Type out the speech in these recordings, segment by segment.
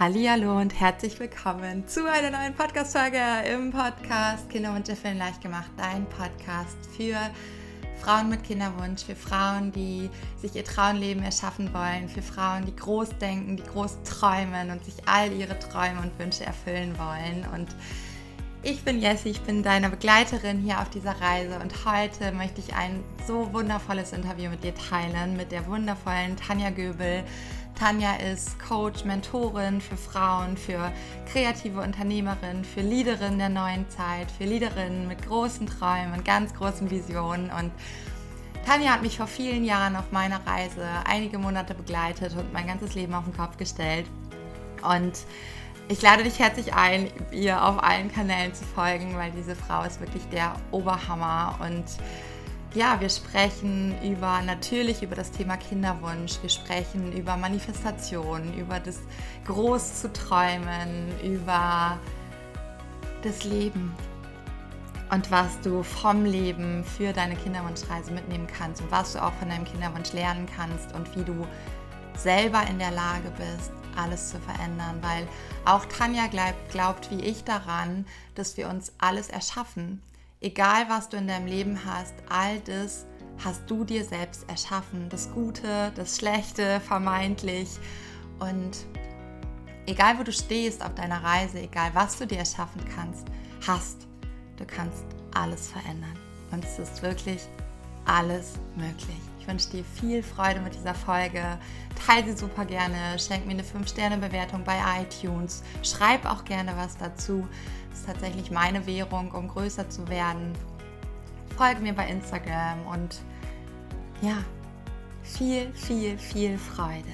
Hallo und herzlich willkommen zu einer neuen Podcast-Folge im Podcast Kinderwunsch erfüllen leicht gemacht. Dein Podcast für Frauen mit Kinderwunsch, für Frauen, die sich ihr Traumleben erschaffen wollen, für Frauen, die groß denken, die groß träumen und sich all ihre Träume und Wünsche erfüllen wollen. Und ich bin Jessie, ich bin deine Begleiterin hier auf dieser Reise und heute möchte ich ein so wundervolles Interview mit dir teilen mit der wundervollen Tanja Göbel. Tanja ist Coach, Mentorin für Frauen, für kreative Unternehmerinnen, für Leaderinnen der neuen Zeit, für Leaderinnen mit großen Träumen und ganz großen Visionen. Und Tanja hat mich vor vielen Jahren auf meiner Reise einige Monate begleitet und mein ganzes Leben auf den Kopf gestellt. Und ich lade dich herzlich ein, ihr auf allen Kanälen zu folgen, weil diese Frau ist wirklich der Oberhammer und ja, wir sprechen über natürlich über das Thema Kinderwunsch, wir sprechen über Manifestation, über das groß zu träumen, über das Leben. Und was du vom Leben für deine Kinderwunschreise mitnehmen kannst und was du auch von deinem Kinderwunsch lernen kannst und wie du selber in der Lage bist, alles zu verändern, weil auch Tanja glaubt, glaubt wie ich daran, dass wir uns alles erschaffen egal was du in deinem Leben hast, all das hast du dir selbst erschaffen. Das Gute, das Schlechte, vermeintlich. Und egal wo du stehst auf deiner Reise, egal was du dir erschaffen kannst, hast, du kannst alles verändern. Und es ist wirklich alles möglich. Ich wünsche dir viel Freude mit dieser Folge. Teile sie super gerne. Schenk mir eine 5-Sterne-Bewertung bei iTunes. Schreib auch gerne was dazu ist tatsächlich meine Währung, um größer zu werden. Folge mir bei Instagram und ja, viel, viel, viel Freude.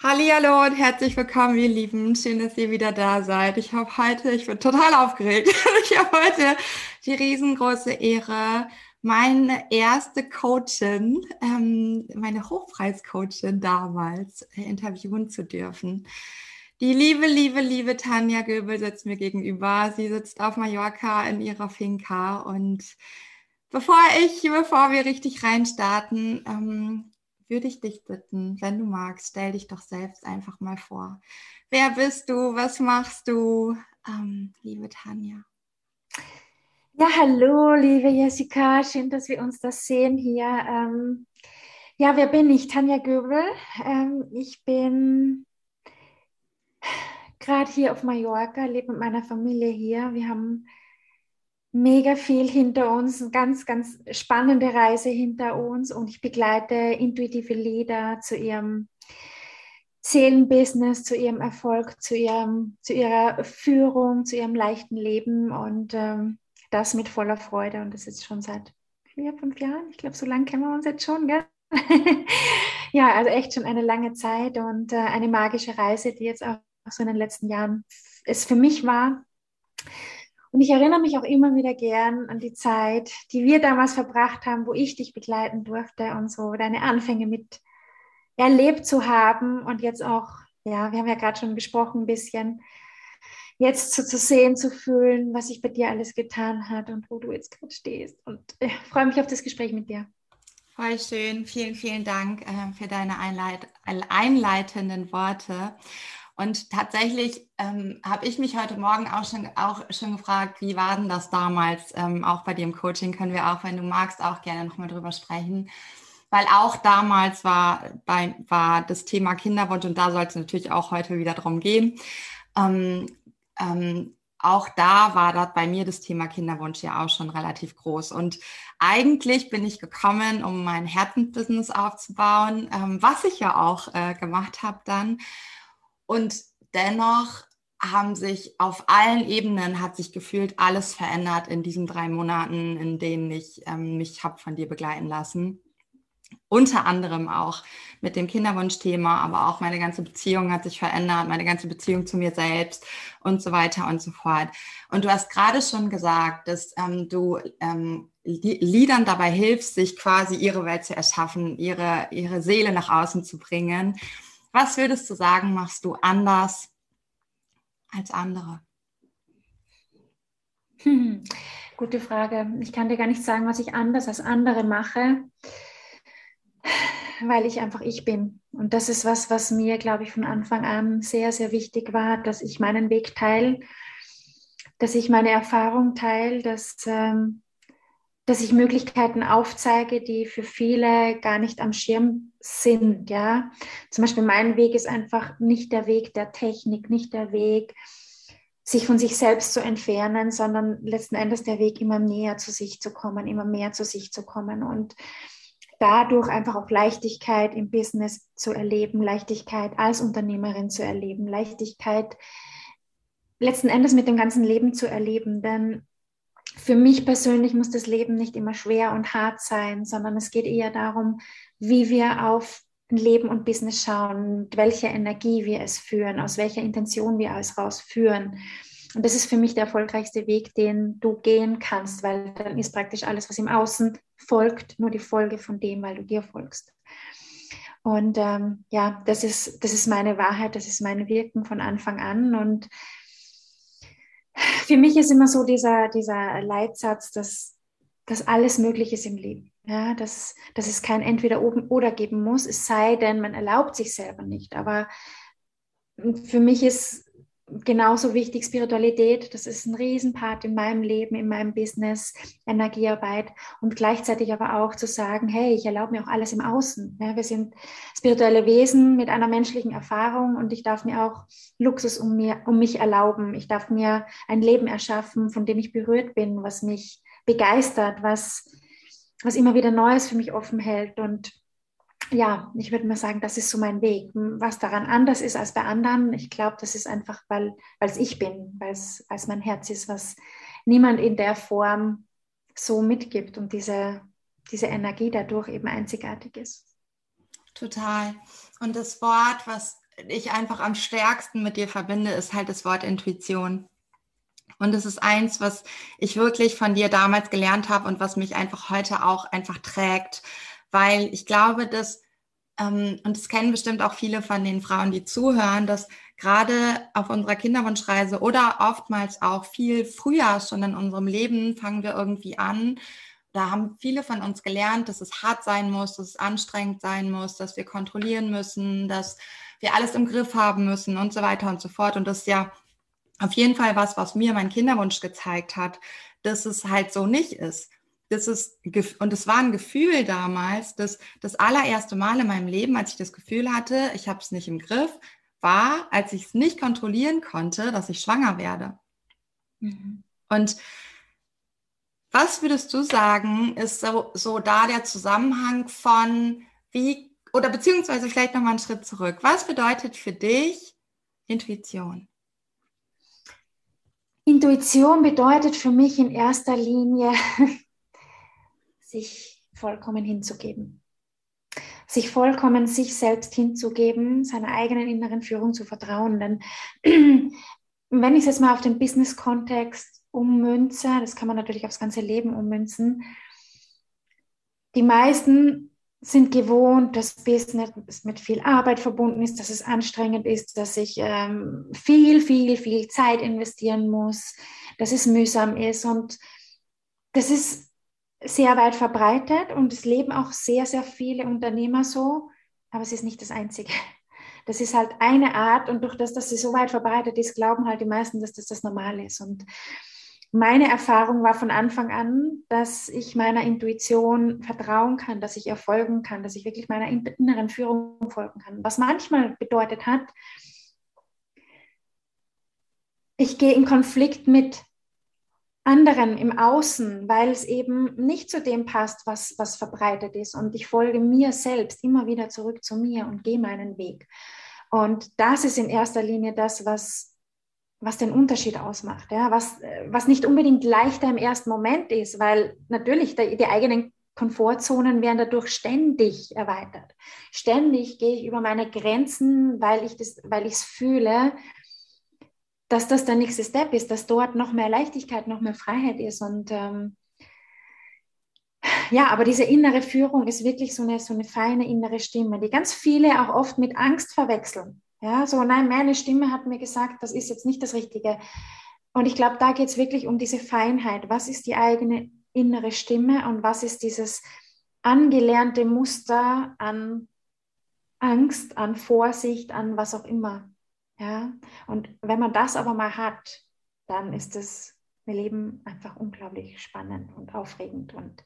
Hallo und herzlich willkommen, ihr Lieben. Schön, dass ihr wieder da seid. Ich habe heute, ich bin total aufgeregt. Ich habe heute die riesengroße Ehre, meine erste Coachin, ähm, meine Hochpreiscoachin damals äh, interviewen zu dürfen. Die liebe, liebe, liebe Tanja Göbel sitzt mir gegenüber. Sie sitzt auf Mallorca in ihrer Finca. Und bevor ich, bevor wir richtig reinstarten, ähm, würde ich dich bitten, wenn du magst, stell dich doch selbst einfach mal vor. Wer bist du? Was machst du? Ähm, liebe Tanja. Ja, hallo, liebe Jessica. Schön, dass wir uns das sehen hier. Ähm, ja, wer bin ich? Tanja Göbel. Ähm, ich bin gerade hier auf Mallorca, lebe mit meiner Familie hier. Wir haben mega viel hinter uns, eine ganz, ganz spannende Reise hinter uns und ich begleite intuitive Leader zu ihrem Seelenbusiness, zu ihrem Erfolg, zu, ihrem, zu ihrer Führung, zu ihrem leichten Leben und ähm, das mit voller Freude und das ist schon seit vier, fünf Jahren. Ich glaube, so lange kennen wir uns jetzt schon, gell? ja, also echt schon eine lange Zeit und äh, eine magische Reise, die jetzt auch so in den letzten Jahren es für mich war. Und ich erinnere mich auch immer wieder gern an die Zeit, die wir damals verbracht haben, wo ich dich begleiten durfte und so deine Anfänge mit erlebt zu haben und jetzt auch, ja, wir haben ja gerade schon gesprochen ein bisschen, jetzt so zu sehen, zu fühlen, was sich bei dir alles getan hat und wo du jetzt gerade stehst. Und ich freue mich auf das Gespräch mit dir. Voll schön. Vielen, vielen Dank äh, für deine einleit einleitenden Worte. Und tatsächlich ähm, habe ich mich heute Morgen auch schon, auch schon gefragt, wie war denn das damals? Ähm, auch bei dir im Coaching können wir auch, wenn du magst, auch gerne nochmal drüber sprechen. Weil auch damals war, bei, war das Thema Kinderwunsch und da soll es natürlich auch heute wieder drum gehen. Ähm, ähm, auch da war das bei mir das Thema Kinderwunsch ja auch schon relativ groß. Und eigentlich bin ich gekommen, um mein Herzensbusiness aufzubauen, ähm, was ich ja auch äh, gemacht habe dann. Und dennoch haben sich auf allen Ebenen hat sich gefühlt alles verändert in diesen drei Monaten, in denen ich ähm, mich habe von dir begleiten lassen. Unter anderem auch mit dem Kinderwunschthema, aber auch meine ganze Beziehung hat sich verändert, meine ganze Beziehung zu mir selbst und so weiter und so fort. Und du hast gerade schon gesagt, dass ähm, du ähm, Liedern dabei hilfst, sich quasi ihre Welt zu erschaffen, ihre, ihre Seele nach außen zu bringen. Was würdest du sagen, machst du anders als andere? Hm, gute Frage. Ich kann dir gar nicht sagen, was ich anders als andere mache, weil ich einfach ich bin. Und das ist was, was mir, glaube ich, von Anfang an sehr, sehr wichtig war, dass ich meinen Weg teile, dass ich meine Erfahrung teile, dass, ähm, dass ich Möglichkeiten aufzeige, die für viele gar nicht am Schirm sind. Ja, zum Beispiel mein Weg ist einfach nicht der Weg der Technik, nicht der Weg, sich von sich selbst zu entfernen, sondern letzten Endes der Weg, immer näher zu sich zu kommen, immer mehr zu sich zu kommen und dadurch einfach auch Leichtigkeit im Business zu erleben, Leichtigkeit als Unternehmerin zu erleben, Leichtigkeit letzten Endes mit dem ganzen Leben zu erleben. Denn für mich persönlich muss das Leben nicht immer schwer und hart sein, sondern es geht eher darum, wie wir auf Leben und Business schauen, mit welcher Energie wir es führen, aus welcher Intention wir es rausführen. Und das ist für mich der erfolgreichste Weg, den du gehen kannst, weil dann ist praktisch alles, was im Außen folgt, nur die Folge von dem, weil du dir folgst. Und ähm, ja, das ist, das ist meine Wahrheit, das ist mein Wirken von Anfang an. Und für mich ist immer so dieser, dieser Leitsatz, dass, dass alles möglich ist im Leben. Ja, dass, dass es kein Entweder oben oder geben muss, es sei denn, man erlaubt sich selber nicht. Aber für mich ist genauso wichtig Spiritualität. Das ist ein Riesenpart in meinem Leben, in meinem Business, Energiearbeit und gleichzeitig aber auch zu sagen, hey, ich erlaube mir auch alles im Außen. Ja, wir sind spirituelle Wesen mit einer menschlichen Erfahrung und ich darf mir auch Luxus um, mir, um mich erlauben. Ich darf mir ein Leben erschaffen, von dem ich berührt bin, was mich begeistert, was was immer wieder Neues für mich offen hält. Und ja, ich würde mal sagen, das ist so mein Weg. Was daran anders ist als bei anderen, ich glaube, das ist einfach, weil es ich bin, weil es mein Herz ist, was niemand in der Form so mitgibt und diese, diese Energie dadurch eben einzigartig ist. Total. Und das Wort, was ich einfach am stärksten mit dir verbinde, ist halt das Wort Intuition. Und es ist eins, was ich wirklich von dir damals gelernt habe und was mich einfach heute auch einfach trägt, weil ich glaube, dass, ähm, und das kennen bestimmt auch viele von den Frauen, die zuhören, dass gerade auf unserer Kinderwunschreise oder oftmals auch viel früher schon in unserem Leben fangen wir irgendwie an. Da haben viele von uns gelernt, dass es hart sein muss, dass es anstrengend sein muss, dass wir kontrollieren müssen, dass wir alles im Griff haben müssen und so weiter und so fort. Und das ist ja auf jeden Fall was, was mir mein Kinderwunsch gezeigt hat, dass es halt so nicht ist. Das ist, und es war ein Gefühl damals, dass das allererste Mal in meinem Leben, als ich das Gefühl hatte, ich habe es nicht im Griff, war, als ich es nicht kontrollieren konnte, dass ich schwanger werde. Mhm. Und was würdest du sagen, ist so, so da der Zusammenhang von wie, oder beziehungsweise vielleicht nochmal einen Schritt zurück. Was bedeutet für dich Intuition? Intuition bedeutet für mich in erster Linie, sich vollkommen hinzugeben. Sich vollkommen sich selbst hinzugeben, seiner eigenen inneren Führung zu vertrauen. Denn wenn ich es jetzt mal auf den Business-Kontext ummünze, das kann man natürlich aufs ganze Leben ummünzen, die meisten sind gewohnt, dass Business mit viel Arbeit verbunden ist, dass es anstrengend ist, dass ich ähm, viel, viel, viel Zeit investieren muss, dass es mühsam ist. Und das ist sehr weit verbreitet und es leben auch sehr, sehr viele Unternehmer so, aber es ist nicht das Einzige. Das ist halt eine Art und durch das, dass sie so weit verbreitet ist, glauben halt die meisten, dass das das Normale ist. Und meine Erfahrung war von Anfang an, dass ich meiner Intuition vertrauen kann, dass ich ihr folgen kann, dass ich wirklich meiner inneren Führung folgen kann. Was manchmal bedeutet hat, ich gehe in Konflikt mit anderen im Außen, weil es eben nicht zu dem passt, was, was verbreitet ist. Und ich folge mir selbst immer wieder zurück zu mir und gehe meinen Weg. Und das ist in erster Linie das, was was den Unterschied ausmacht, ja, was, was nicht unbedingt leichter im ersten Moment ist, weil natürlich die, die eigenen Komfortzonen werden dadurch ständig erweitert. Ständig gehe ich über meine Grenzen, weil ich das, weil ich es fühle, dass das der nächste Step ist, dass dort noch mehr Leichtigkeit, noch mehr Freiheit ist. Und ähm, ja, aber diese innere Führung ist wirklich so eine, so eine feine innere Stimme, die ganz viele auch oft mit Angst verwechseln. Ja, so, nein, meine Stimme hat mir gesagt, das ist jetzt nicht das Richtige. Und ich glaube, da geht es wirklich um diese Feinheit. Was ist die eigene innere Stimme und was ist dieses angelernte Muster an, Angst, an Vorsicht, an was auch immer. Ja, und wenn man das aber mal hat, dann ist das Leben einfach unglaublich spannend und aufregend. Und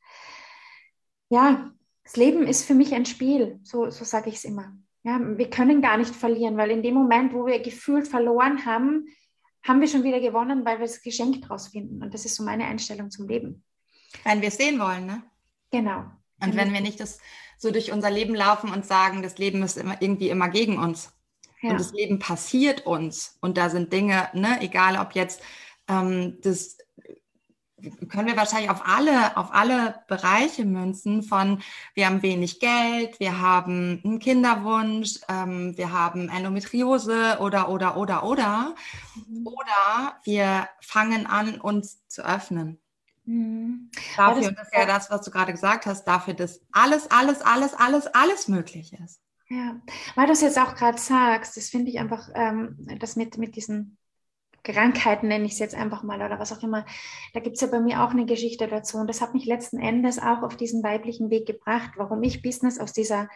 ja, das Leben ist für mich ein Spiel, so, so sage ich es immer. Ja, wir können gar nicht verlieren, weil in dem Moment, wo wir gefühlt verloren haben, haben wir schon wieder gewonnen, weil wir das Geschenk draus finden. Und das ist so meine Einstellung zum Leben. Wenn wir es sehen wollen, ne? Genau. Und wenn wir nicht das so durch unser Leben laufen und sagen, das Leben ist immer irgendwie immer gegen uns. Ja. Und das Leben passiert uns. Und da sind Dinge, ne, egal ob jetzt ähm, das können wir wahrscheinlich auf alle, auf alle Bereiche münzen von wir haben wenig Geld, wir haben einen Kinderwunsch, ähm, wir haben Endometriose oder, oder, oder, oder. Mhm. Oder wir fangen an, uns zu öffnen. Mhm. Dafür, das ist ja das, was du gerade gesagt hast, dafür, dass alles, alles, alles, alles, alles möglich ist. Ja, weil du es jetzt auch gerade sagst, das finde ich einfach, ähm, das mit, mit diesen Krankheiten nenne ich es jetzt einfach mal oder was auch immer. Da gibt es ja bei mir auch eine Geschichte dazu. Und das hat mich letzten Endes auch auf diesen weiblichen Weg gebracht, warum ich Business aus dieser,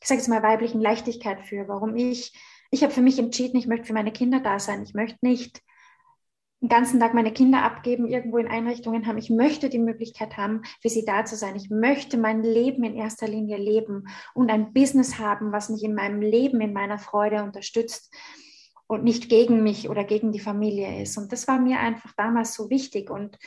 ich sage jetzt mal, weiblichen Leichtigkeit führe, warum ich, ich habe für mich entschieden, ich möchte für meine Kinder da sein. Ich möchte nicht den ganzen Tag meine Kinder abgeben, irgendwo in Einrichtungen haben. Ich möchte die Möglichkeit haben, für sie da zu sein. Ich möchte mein Leben in erster Linie leben und ein Business haben, was mich in meinem Leben, in meiner Freude unterstützt und nicht gegen mich oder gegen die Familie ist. Und das war mir einfach damals so wichtig. Und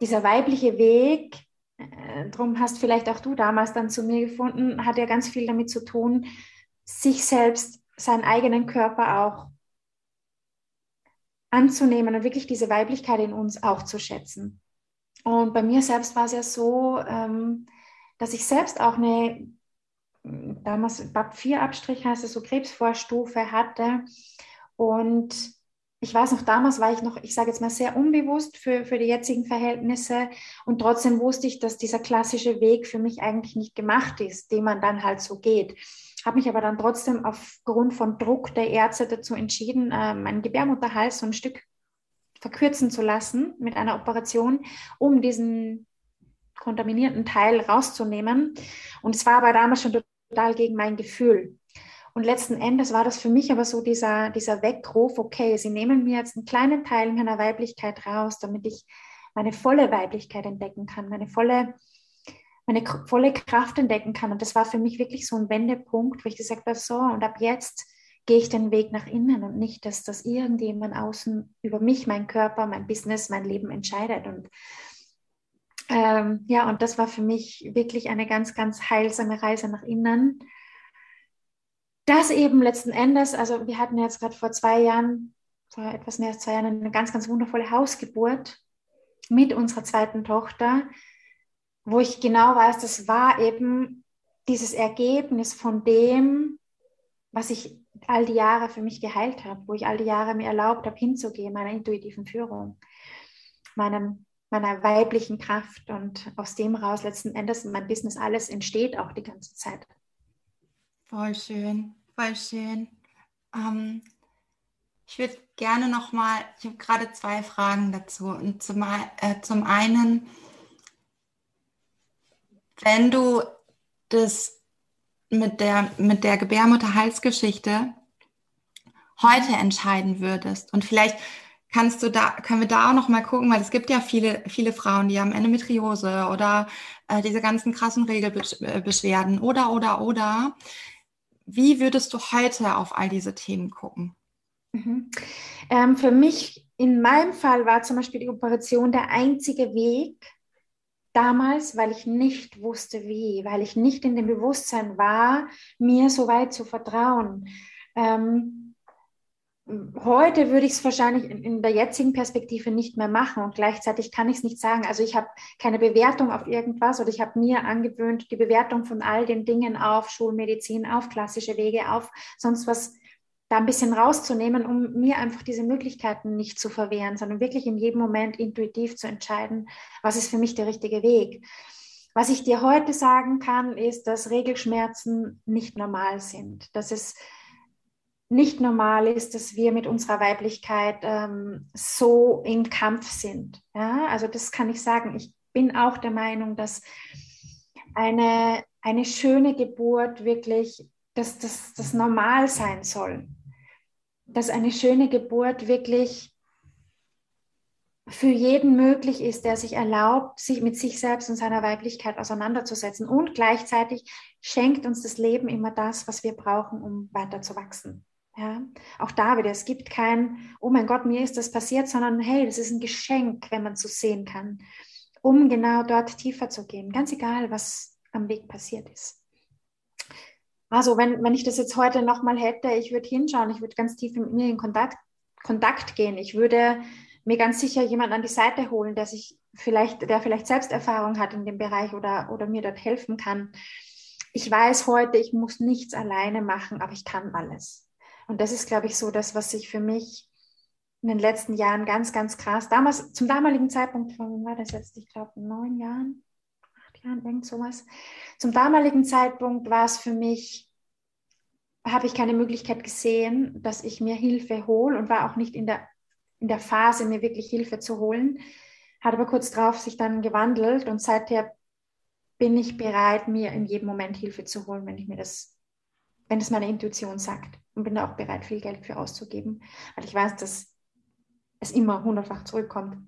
dieser weibliche Weg, äh, darum hast vielleicht auch du damals dann zu mir gefunden, hat ja ganz viel damit zu tun, sich selbst, seinen eigenen Körper auch anzunehmen und wirklich diese Weiblichkeit in uns auch zu schätzen. Und bei mir selbst war es ja so, ähm, dass ich selbst auch eine, damals BAP4-Abstrich heißt es so, Krebsvorstufe hatte und ich weiß noch, damals war ich noch, ich sage jetzt mal, sehr unbewusst für, für die jetzigen Verhältnisse. Und trotzdem wusste ich, dass dieser klassische Weg für mich eigentlich nicht gemacht ist, den man dann halt so geht. Habe mich aber dann trotzdem aufgrund von Druck der Ärzte dazu entschieden, äh, meinen Gebärmutterhals so ein Stück verkürzen zu lassen mit einer Operation, um diesen kontaminierten Teil rauszunehmen. Und es war aber damals schon total gegen mein Gefühl. Und letzten Endes war das für mich aber so dieser, dieser Weckruf, okay, sie nehmen mir jetzt einen kleinen Teil meiner Weiblichkeit raus, damit ich meine volle Weiblichkeit entdecken kann, meine volle, meine volle Kraft entdecken kann. Und das war für mich wirklich so ein Wendepunkt, wo ich gesagt habe, so, und ab jetzt gehe ich den Weg nach innen und nicht, dass das irgendjemand außen über mich, mein Körper, mein Business, mein Leben entscheidet. Und ähm, ja, und das war für mich wirklich eine ganz, ganz heilsame Reise nach innen das eben letzten Endes, also wir hatten jetzt gerade vor zwei Jahren, vor etwas mehr als zwei Jahren, eine ganz, ganz wundervolle Hausgeburt mit unserer zweiten Tochter, wo ich genau weiß, das war eben dieses Ergebnis von dem, was ich all die Jahre für mich geheilt habe, wo ich all die Jahre mir erlaubt habe, hinzugehen, meiner intuitiven Führung, meinem, meiner weiblichen Kraft und aus dem raus letzten Endes mein Business alles entsteht auch die ganze Zeit. Voll schön, voll schön. Ähm, ich würde gerne noch mal, ich habe gerade zwei Fragen dazu. Und zum, äh, zum einen, wenn du das mit der, mit der Gebärmutterhalsgeschichte heute entscheiden würdest und vielleicht kannst du da, können wir da auch noch mal gucken, weil es gibt ja viele, viele Frauen, die haben Endometriose oder äh, diese ganzen krassen Regelbeschwerden oder, oder, oder. Wie würdest du heute auf all diese Themen gucken? Mhm. Ähm, für mich, in meinem Fall, war zum Beispiel die Operation der einzige Weg damals, weil ich nicht wusste, wie, weil ich nicht in dem Bewusstsein war, mir so weit zu vertrauen. Ähm, Heute würde ich es wahrscheinlich in, in, der jetzigen Perspektive nicht mehr machen und gleichzeitig kann ich es nicht sagen. Also ich habe keine Bewertung auf irgendwas oder ich habe mir angewöhnt, die Bewertung von all den Dingen auf Schulmedizin, auf klassische Wege, auf sonst was da ein bisschen rauszunehmen, um mir einfach diese Möglichkeiten nicht zu verwehren, sondern wirklich in jedem Moment intuitiv zu entscheiden, was ist für mich der richtige Weg. Was ich dir heute sagen kann, ist, dass Regelschmerzen nicht normal sind. Dass es nicht normal ist, dass wir mit unserer Weiblichkeit ähm, so im Kampf sind. Ja? Also das kann ich sagen. Ich bin auch der Meinung, dass eine, eine schöne Geburt wirklich dass das, das normal sein soll. Dass eine schöne Geburt wirklich für jeden möglich ist, der sich erlaubt, sich mit sich selbst und seiner Weiblichkeit auseinanderzusetzen. Und gleichzeitig schenkt uns das Leben immer das, was wir brauchen, um weiter zu wachsen. Ja, auch da wieder, es gibt kein, oh mein Gott, mir ist das passiert, sondern hey, das ist ein Geschenk, wenn man so sehen kann, um genau dort tiefer zu gehen. Ganz egal, was am Weg passiert ist. Also, wenn, wenn ich das jetzt heute nochmal hätte, ich würde hinschauen, ich würde ganz tief mit mir in Kontakt, Kontakt gehen. Ich würde mir ganz sicher jemanden an die Seite holen, der sich vielleicht, der vielleicht Selbsterfahrung hat in dem Bereich oder, oder mir dort helfen kann. Ich weiß heute, ich muss nichts alleine machen, aber ich kann alles. Und das ist, glaube ich, so das, was sich für mich in den letzten Jahren ganz, ganz krass, damals, zum damaligen Zeitpunkt von, war das jetzt, ich glaube, neun Jahren, acht Jahren, irgend sowas. Zum damaligen Zeitpunkt war es für mich, habe ich keine Möglichkeit gesehen, dass ich mir Hilfe hole und war auch nicht in der in der Phase, mir wirklich Hilfe zu holen. Hat aber kurz darauf sich dann gewandelt und seither bin ich bereit, mir in jedem Moment Hilfe zu holen, wenn ich mir das, wenn es meine Intuition sagt. Und bin da auch bereit, viel Geld für auszugeben, weil ich weiß, dass es immer hundertfach zurückkommt.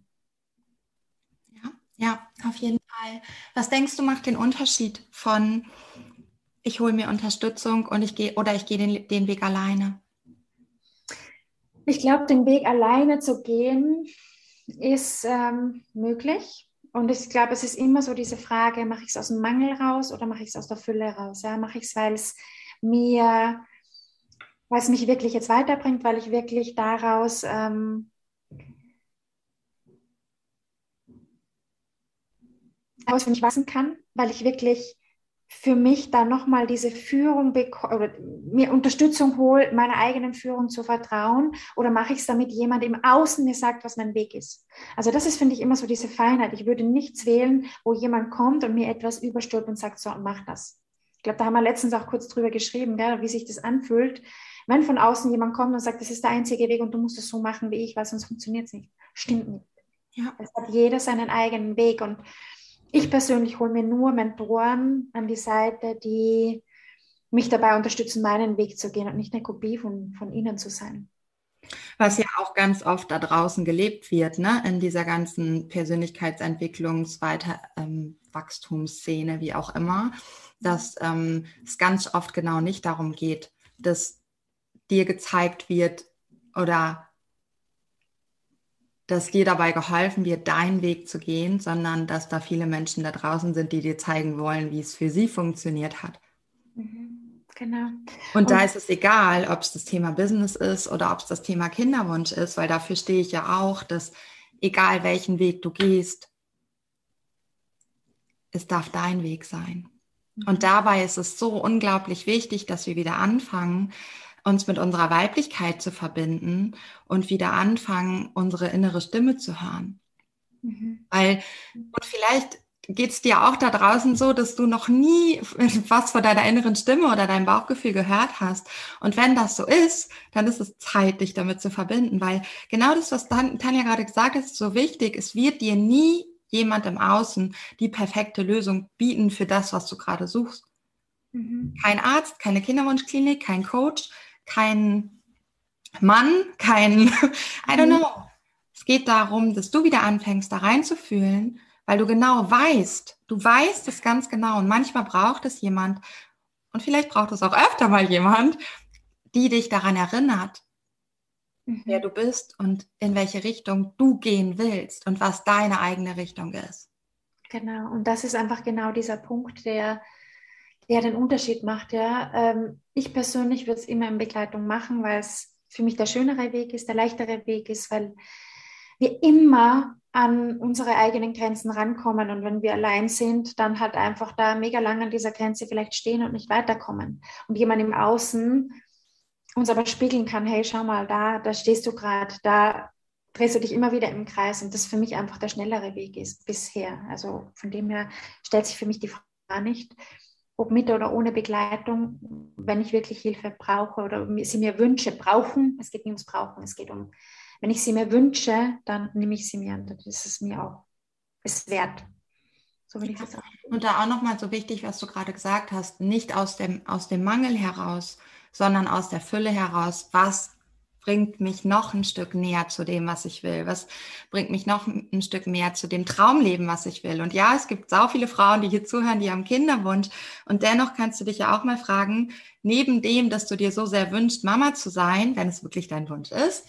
Ja, ja, auf jeden Fall. Was denkst du macht den Unterschied von ich hole mir Unterstützung und ich gehe oder ich gehe den, den Weg alleine? Ich glaube, den Weg alleine zu gehen ist ähm, möglich. Und ich glaube, es ist immer so diese Frage, mache ich es aus dem Mangel raus oder mache ich es aus der Fülle raus? Ja? Mache ich es, weil es mir, es mich wirklich jetzt weiterbringt, weil ich wirklich daraus ähm, aus mich wachsen kann, weil ich wirklich für mich dann nochmal diese Führung oder mir Unterstützung hole, meiner eigenen Führung zu vertrauen oder mache ich es damit jemand im Außen mir sagt, was mein Weg ist. Also das ist, finde ich, immer so diese Feinheit. Ich würde nichts wählen, wo jemand kommt und mir etwas überstülpt und sagt, so, mach das. Ich glaube, da haben wir letztens auch kurz drüber geschrieben, gell, wie sich das anfühlt, wenn von außen jemand kommt und sagt, das ist der einzige Weg und du musst es so machen wie ich, weil sonst funktioniert es nicht. Stimmt nicht. Ja. Es hat jeder seinen eigenen Weg und ich persönlich hole mir nur Mentoren an die Seite, die mich dabei unterstützen, meinen Weg zu gehen und nicht eine Kopie von, von ihnen zu sein. Was ja auch ganz oft da draußen gelebt wird, ne? in dieser ganzen Persönlichkeitsentwicklungs-, Weiter, ähm, Wachstumsszene, wie auch immer, dass ähm, es ganz oft genau nicht darum geht, dass dir gezeigt wird oder dass dir dabei geholfen wird, deinen Weg zu gehen, sondern dass da viele Menschen da draußen sind, die dir zeigen wollen, wie es für sie funktioniert hat. Mhm, genau. Und, Und da ist es egal, ob es das Thema Business ist oder ob es das Thema Kinderwunsch ist, weil dafür stehe ich ja auch, dass egal welchen Weg du gehst, es darf dein Weg sein. Mhm. Und dabei ist es so unglaublich wichtig, dass wir wieder anfangen, uns mit unserer Weiblichkeit zu verbinden und wieder anfangen, unsere innere Stimme zu hören. Mhm. Weil, und vielleicht geht es dir auch da draußen so, dass du noch nie was von deiner inneren Stimme oder deinem Bauchgefühl gehört hast. Und wenn das so ist, dann ist es Zeit, dich damit zu verbinden, weil genau das, was Tanja gerade gesagt hat, ist so wichtig. Es wird dir nie jemand im Außen die perfekte Lösung bieten für das, was du gerade suchst. Mhm. Kein Arzt, keine Kinderwunschklinik, kein Coach, kein Mann, kein, I don't know. Es geht darum, dass du wieder anfängst, da reinzufühlen, weil du genau weißt, du weißt es ganz genau und manchmal braucht es jemand und vielleicht braucht es auch öfter mal jemand, die dich daran erinnert, mhm. wer du bist und in welche Richtung du gehen willst und was deine eigene Richtung ist. Genau, und das ist einfach genau dieser Punkt, der der den Unterschied macht. Ja. Ähm, ich persönlich würde es immer in Begleitung machen, weil es für mich der schönere Weg ist, der leichtere Weg ist, weil wir immer an unsere eigenen Grenzen rankommen und wenn wir allein sind, dann halt einfach da mega lang an dieser Grenze vielleicht stehen und nicht weiterkommen. Und jemand im Außen uns aber spiegeln kann, hey, schau mal, da, da stehst du gerade, da drehst du dich immer wieder im Kreis und das für mich einfach der schnellere Weg ist bisher. Also von dem her stellt sich für mich die Frage nicht ob mit oder ohne Begleitung, wenn ich wirklich Hilfe brauche oder sie mir wünsche, brauchen. Es geht nicht ums Brauchen, es geht um, wenn ich sie mir wünsche, dann nehme ich sie mir dann ist es mir auch es wert. So will ich das auch. Und da auch nochmal so wichtig, was du gerade gesagt hast, nicht aus dem, aus dem Mangel heraus, sondern aus der Fülle heraus, was bringt mich noch ein Stück näher zu dem, was ich will? Was bringt mich noch ein Stück mehr zu dem Traumleben, was ich will? Und ja, es gibt so viele Frauen, die hier zuhören, die haben Kinderwunsch. Und dennoch kannst du dich ja auch mal fragen, neben dem, dass du dir so sehr wünschst, Mama zu sein, wenn es wirklich dein Wunsch ist,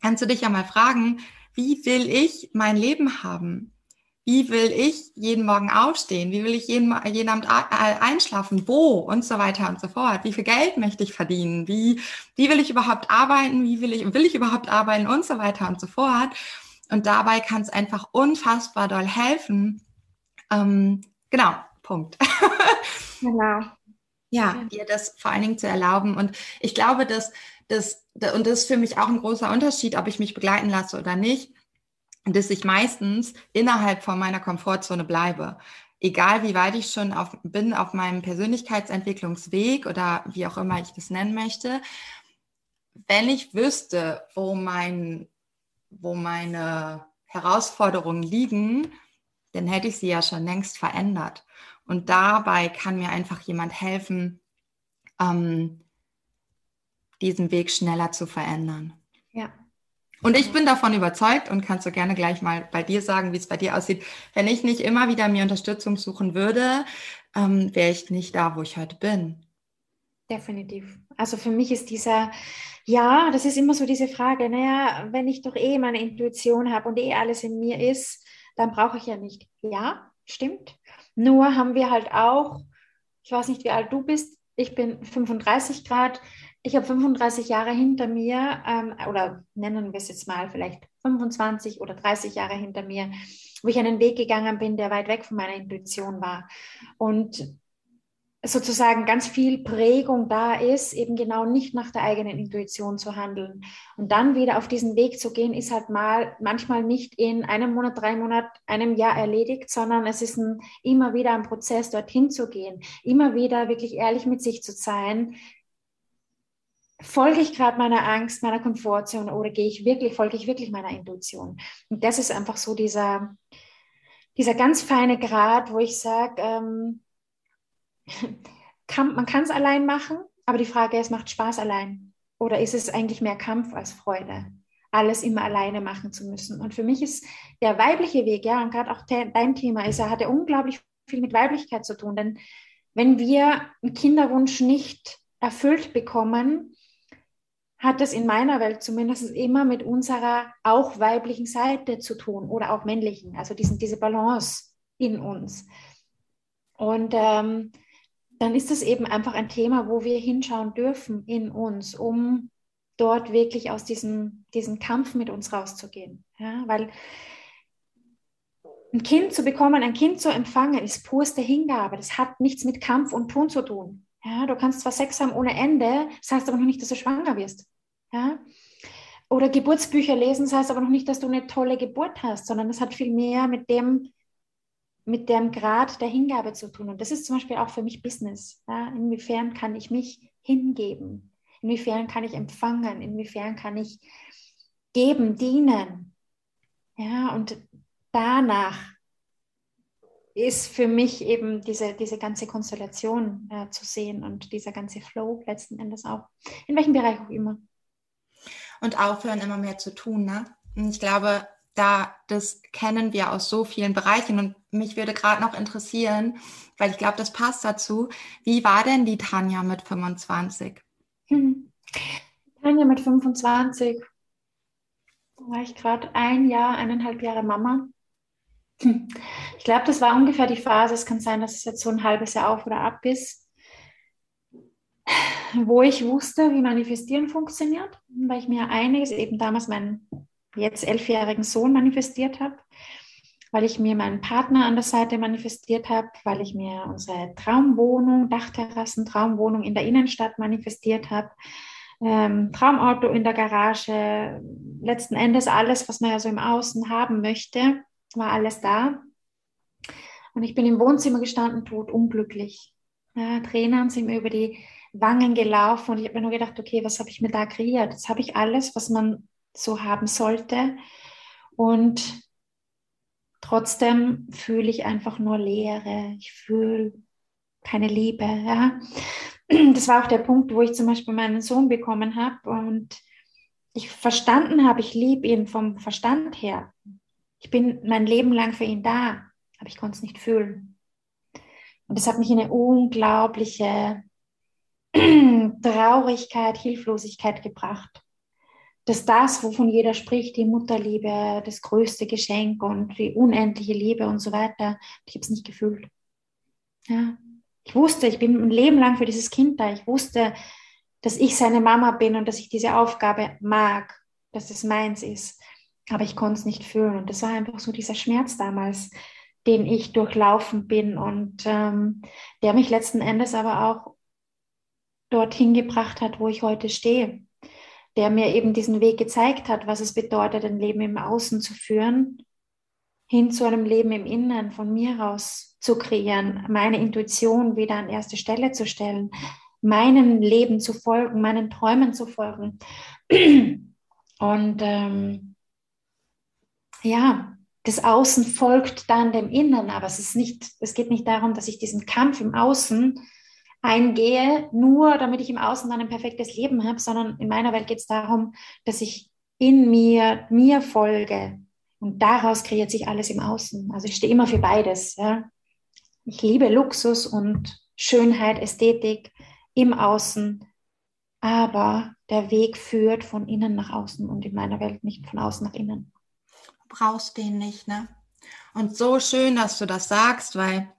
kannst du dich ja mal fragen, wie will ich mein Leben haben? Wie will ich jeden Morgen aufstehen, wie will ich jeden, jeden Abend einschlafen, wo und so weiter und so fort, wie viel Geld möchte ich verdienen, wie, wie will ich überhaupt arbeiten, wie will ich, will ich überhaupt arbeiten und so weiter und so fort. Und dabei kann es einfach unfassbar doll helfen. Ähm, genau, Punkt. genau. Ja, dir das vor allen Dingen zu erlauben. Und ich glaube, dass das, und das ist für mich auch ein großer Unterschied, ob ich mich begleiten lasse oder nicht dass ich meistens innerhalb von meiner Komfortzone bleibe. Egal wie weit ich schon auf, bin auf meinem Persönlichkeitsentwicklungsweg oder wie auch immer ich das nennen möchte, wenn ich wüsste, wo, mein, wo meine Herausforderungen liegen, dann hätte ich sie ja schon längst verändert. Und dabei kann mir einfach jemand helfen, ähm, diesen Weg schneller zu verändern. Ja, und ich bin davon überzeugt und kannst du gerne gleich mal bei dir sagen, wie es bei dir aussieht. Wenn ich nicht immer wieder mir Unterstützung suchen würde, ähm, wäre ich nicht da, wo ich heute bin. Definitiv. Also für mich ist dieser, ja, das ist immer so diese Frage, naja, wenn ich doch eh meine Intuition habe und eh alles in mir ist, dann brauche ich ja nicht. Ja, stimmt. Nur haben wir halt auch, ich weiß nicht, wie alt du bist, ich bin 35 Grad, ich habe 35 Jahre hinter mir, ähm, oder nennen wir es jetzt mal vielleicht 25 oder 30 Jahre hinter mir, wo ich einen Weg gegangen bin, der weit weg von meiner Intuition war. Und sozusagen ganz viel Prägung da ist, eben genau nicht nach der eigenen Intuition zu handeln. Und dann wieder auf diesen Weg zu gehen, ist halt mal manchmal nicht in einem Monat, drei Monat, einem Jahr erledigt, sondern es ist ein, immer wieder ein Prozess, dorthin zu gehen, immer wieder wirklich ehrlich mit sich zu sein, folge ich gerade meiner Angst, meiner Komfortzone oder gehe ich wirklich, folge ich wirklich meiner Intuition? Und das ist einfach so dieser, dieser ganz feine Grad, wo ich sage, ähm, kann, man kann es allein machen, aber die Frage ist, macht Spaß allein? Oder ist es eigentlich mehr Kampf als Freude, alles immer alleine machen zu müssen? Und für mich ist der weibliche Weg, ja, und gerade auch dein Thema ist, er hatte unglaublich viel mit Weiblichkeit zu tun. Denn wenn wir einen Kinderwunsch nicht erfüllt bekommen, hat es in meiner Welt zumindest immer mit unserer auch weiblichen Seite zu tun oder auch männlichen, also diesen, diese Balance in uns. Und ähm, dann ist es eben einfach ein Thema, wo wir hinschauen dürfen in uns, um dort wirklich aus diesem, diesem Kampf mit uns rauszugehen. Ja, weil ein Kind zu bekommen, ein Kind zu empfangen, ist purste Hingabe. Das hat nichts mit Kampf und Tun zu tun. Ja, du kannst zwar Sex haben ohne Ende, das heißt aber noch nicht, dass du schwanger wirst. Ja? Oder Geburtsbücher lesen, das heißt aber noch nicht, dass du eine tolle Geburt hast, sondern es hat viel mehr mit dem, mit dem Grad der Hingabe zu tun. Und das ist zum Beispiel auch für mich Business. Ja? Inwiefern kann ich mich hingeben? Inwiefern kann ich empfangen? Inwiefern kann ich geben, dienen? Ja, und danach ist für mich eben diese, diese ganze Konstellation äh, zu sehen und dieser ganze Flow letzten Endes auch, in welchem Bereich auch immer. Und aufhören, immer mehr zu tun. Ne? Und ich glaube, da, das kennen wir aus so vielen Bereichen. Und mich würde gerade noch interessieren, weil ich glaube, das passt dazu. Wie war denn die Tanja mit 25? Hm. Tanja mit 25 war ich gerade ein Jahr, eineinhalb Jahre Mama. Ich glaube, das war ungefähr die Phase. Es kann sein, dass es jetzt so ein halbes Jahr auf oder ab ist, wo ich wusste, wie Manifestieren funktioniert, weil ich mir einiges, eben damals meinen jetzt elfjährigen Sohn manifestiert habe, weil ich mir meinen Partner an der Seite manifestiert habe, weil ich mir unsere Traumwohnung, Dachterrassen, Traumwohnung in der Innenstadt manifestiert habe, ähm, Traumauto in der Garage, letzten Endes alles, was man ja so im Außen haben möchte war alles da. Und ich bin im Wohnzimmer gestanden, tot unglücklich. Ja, Tränen sind mir über die Wangen gelaufen und ich habe mir nur gedacht, okay, was habe ich mir da kreiert? Jetzt habe ich alles, was man so haben sollte. Und trotzdem fühle ich einfach nur Leere. Ich fühle keine Liebe. Ja? Das war auch der Punkt, wo ich zum Beispiel meinen Sohn bekommen habe und ich verstanden habe, ich liebe ihn vom Verstand her. Ich bin mein Leben lang für ihn da, aber ich konnte es nicht fühlen. Und das hat mich in eine unglaubliche Traurigkeit, Hilflosigkeit gebracht. Dass das, wovon jeder spricht, die Mutterliebe, das größte Geschenk und die unendliche Liebe und so weiter, ich habe es nicht gefühlt. Ja. Ich wusste, ich bin ein Leben lang für dieses Kind da. Ich wusste, dass ich seine Mama bin und dass ich diese Aufgabe mag, dass es meins ist. Aber ich konnte es nicht fühlen. Und das war einfach so dieser Schmerz damals, den ich durchlaufen bin und ähm, der mich letzten Endes aber auch dorthin gebracht hat, wo ich heute stehe. Der mir eben diesen Weg gezeigt hat, was es bedeutet, ein Leben im Außen zu führen, hin zu einem Leben im Innen von mir aus zu kreieren, meine Intuition wieder an erste Stelle zu stellen, meinem Leben zu folgen, meinen Träumen zu folgen. Und ähm, ja, das Außen folgt dann dem Innen, aber es ist nicht, es geht nicht darum, dass ich diesen Kampf im Außen eingehe, nur damit ich im Außen dann ein perfektes Leben habe, sondern in meiner Welt geht es darum, dass ich in mir mir folge und daraus kreiert sich alles im Außen. Also ich stehe immer für beides. Ja. Ich liebe Luxus und Schönheit, Ästhetik, im Außen, aber der Weg führt von innen nach außen und in meiner Welt nicht von außen nach innen. Brauchst den nicht, ne? Und so schön, dass du das sagst, weil,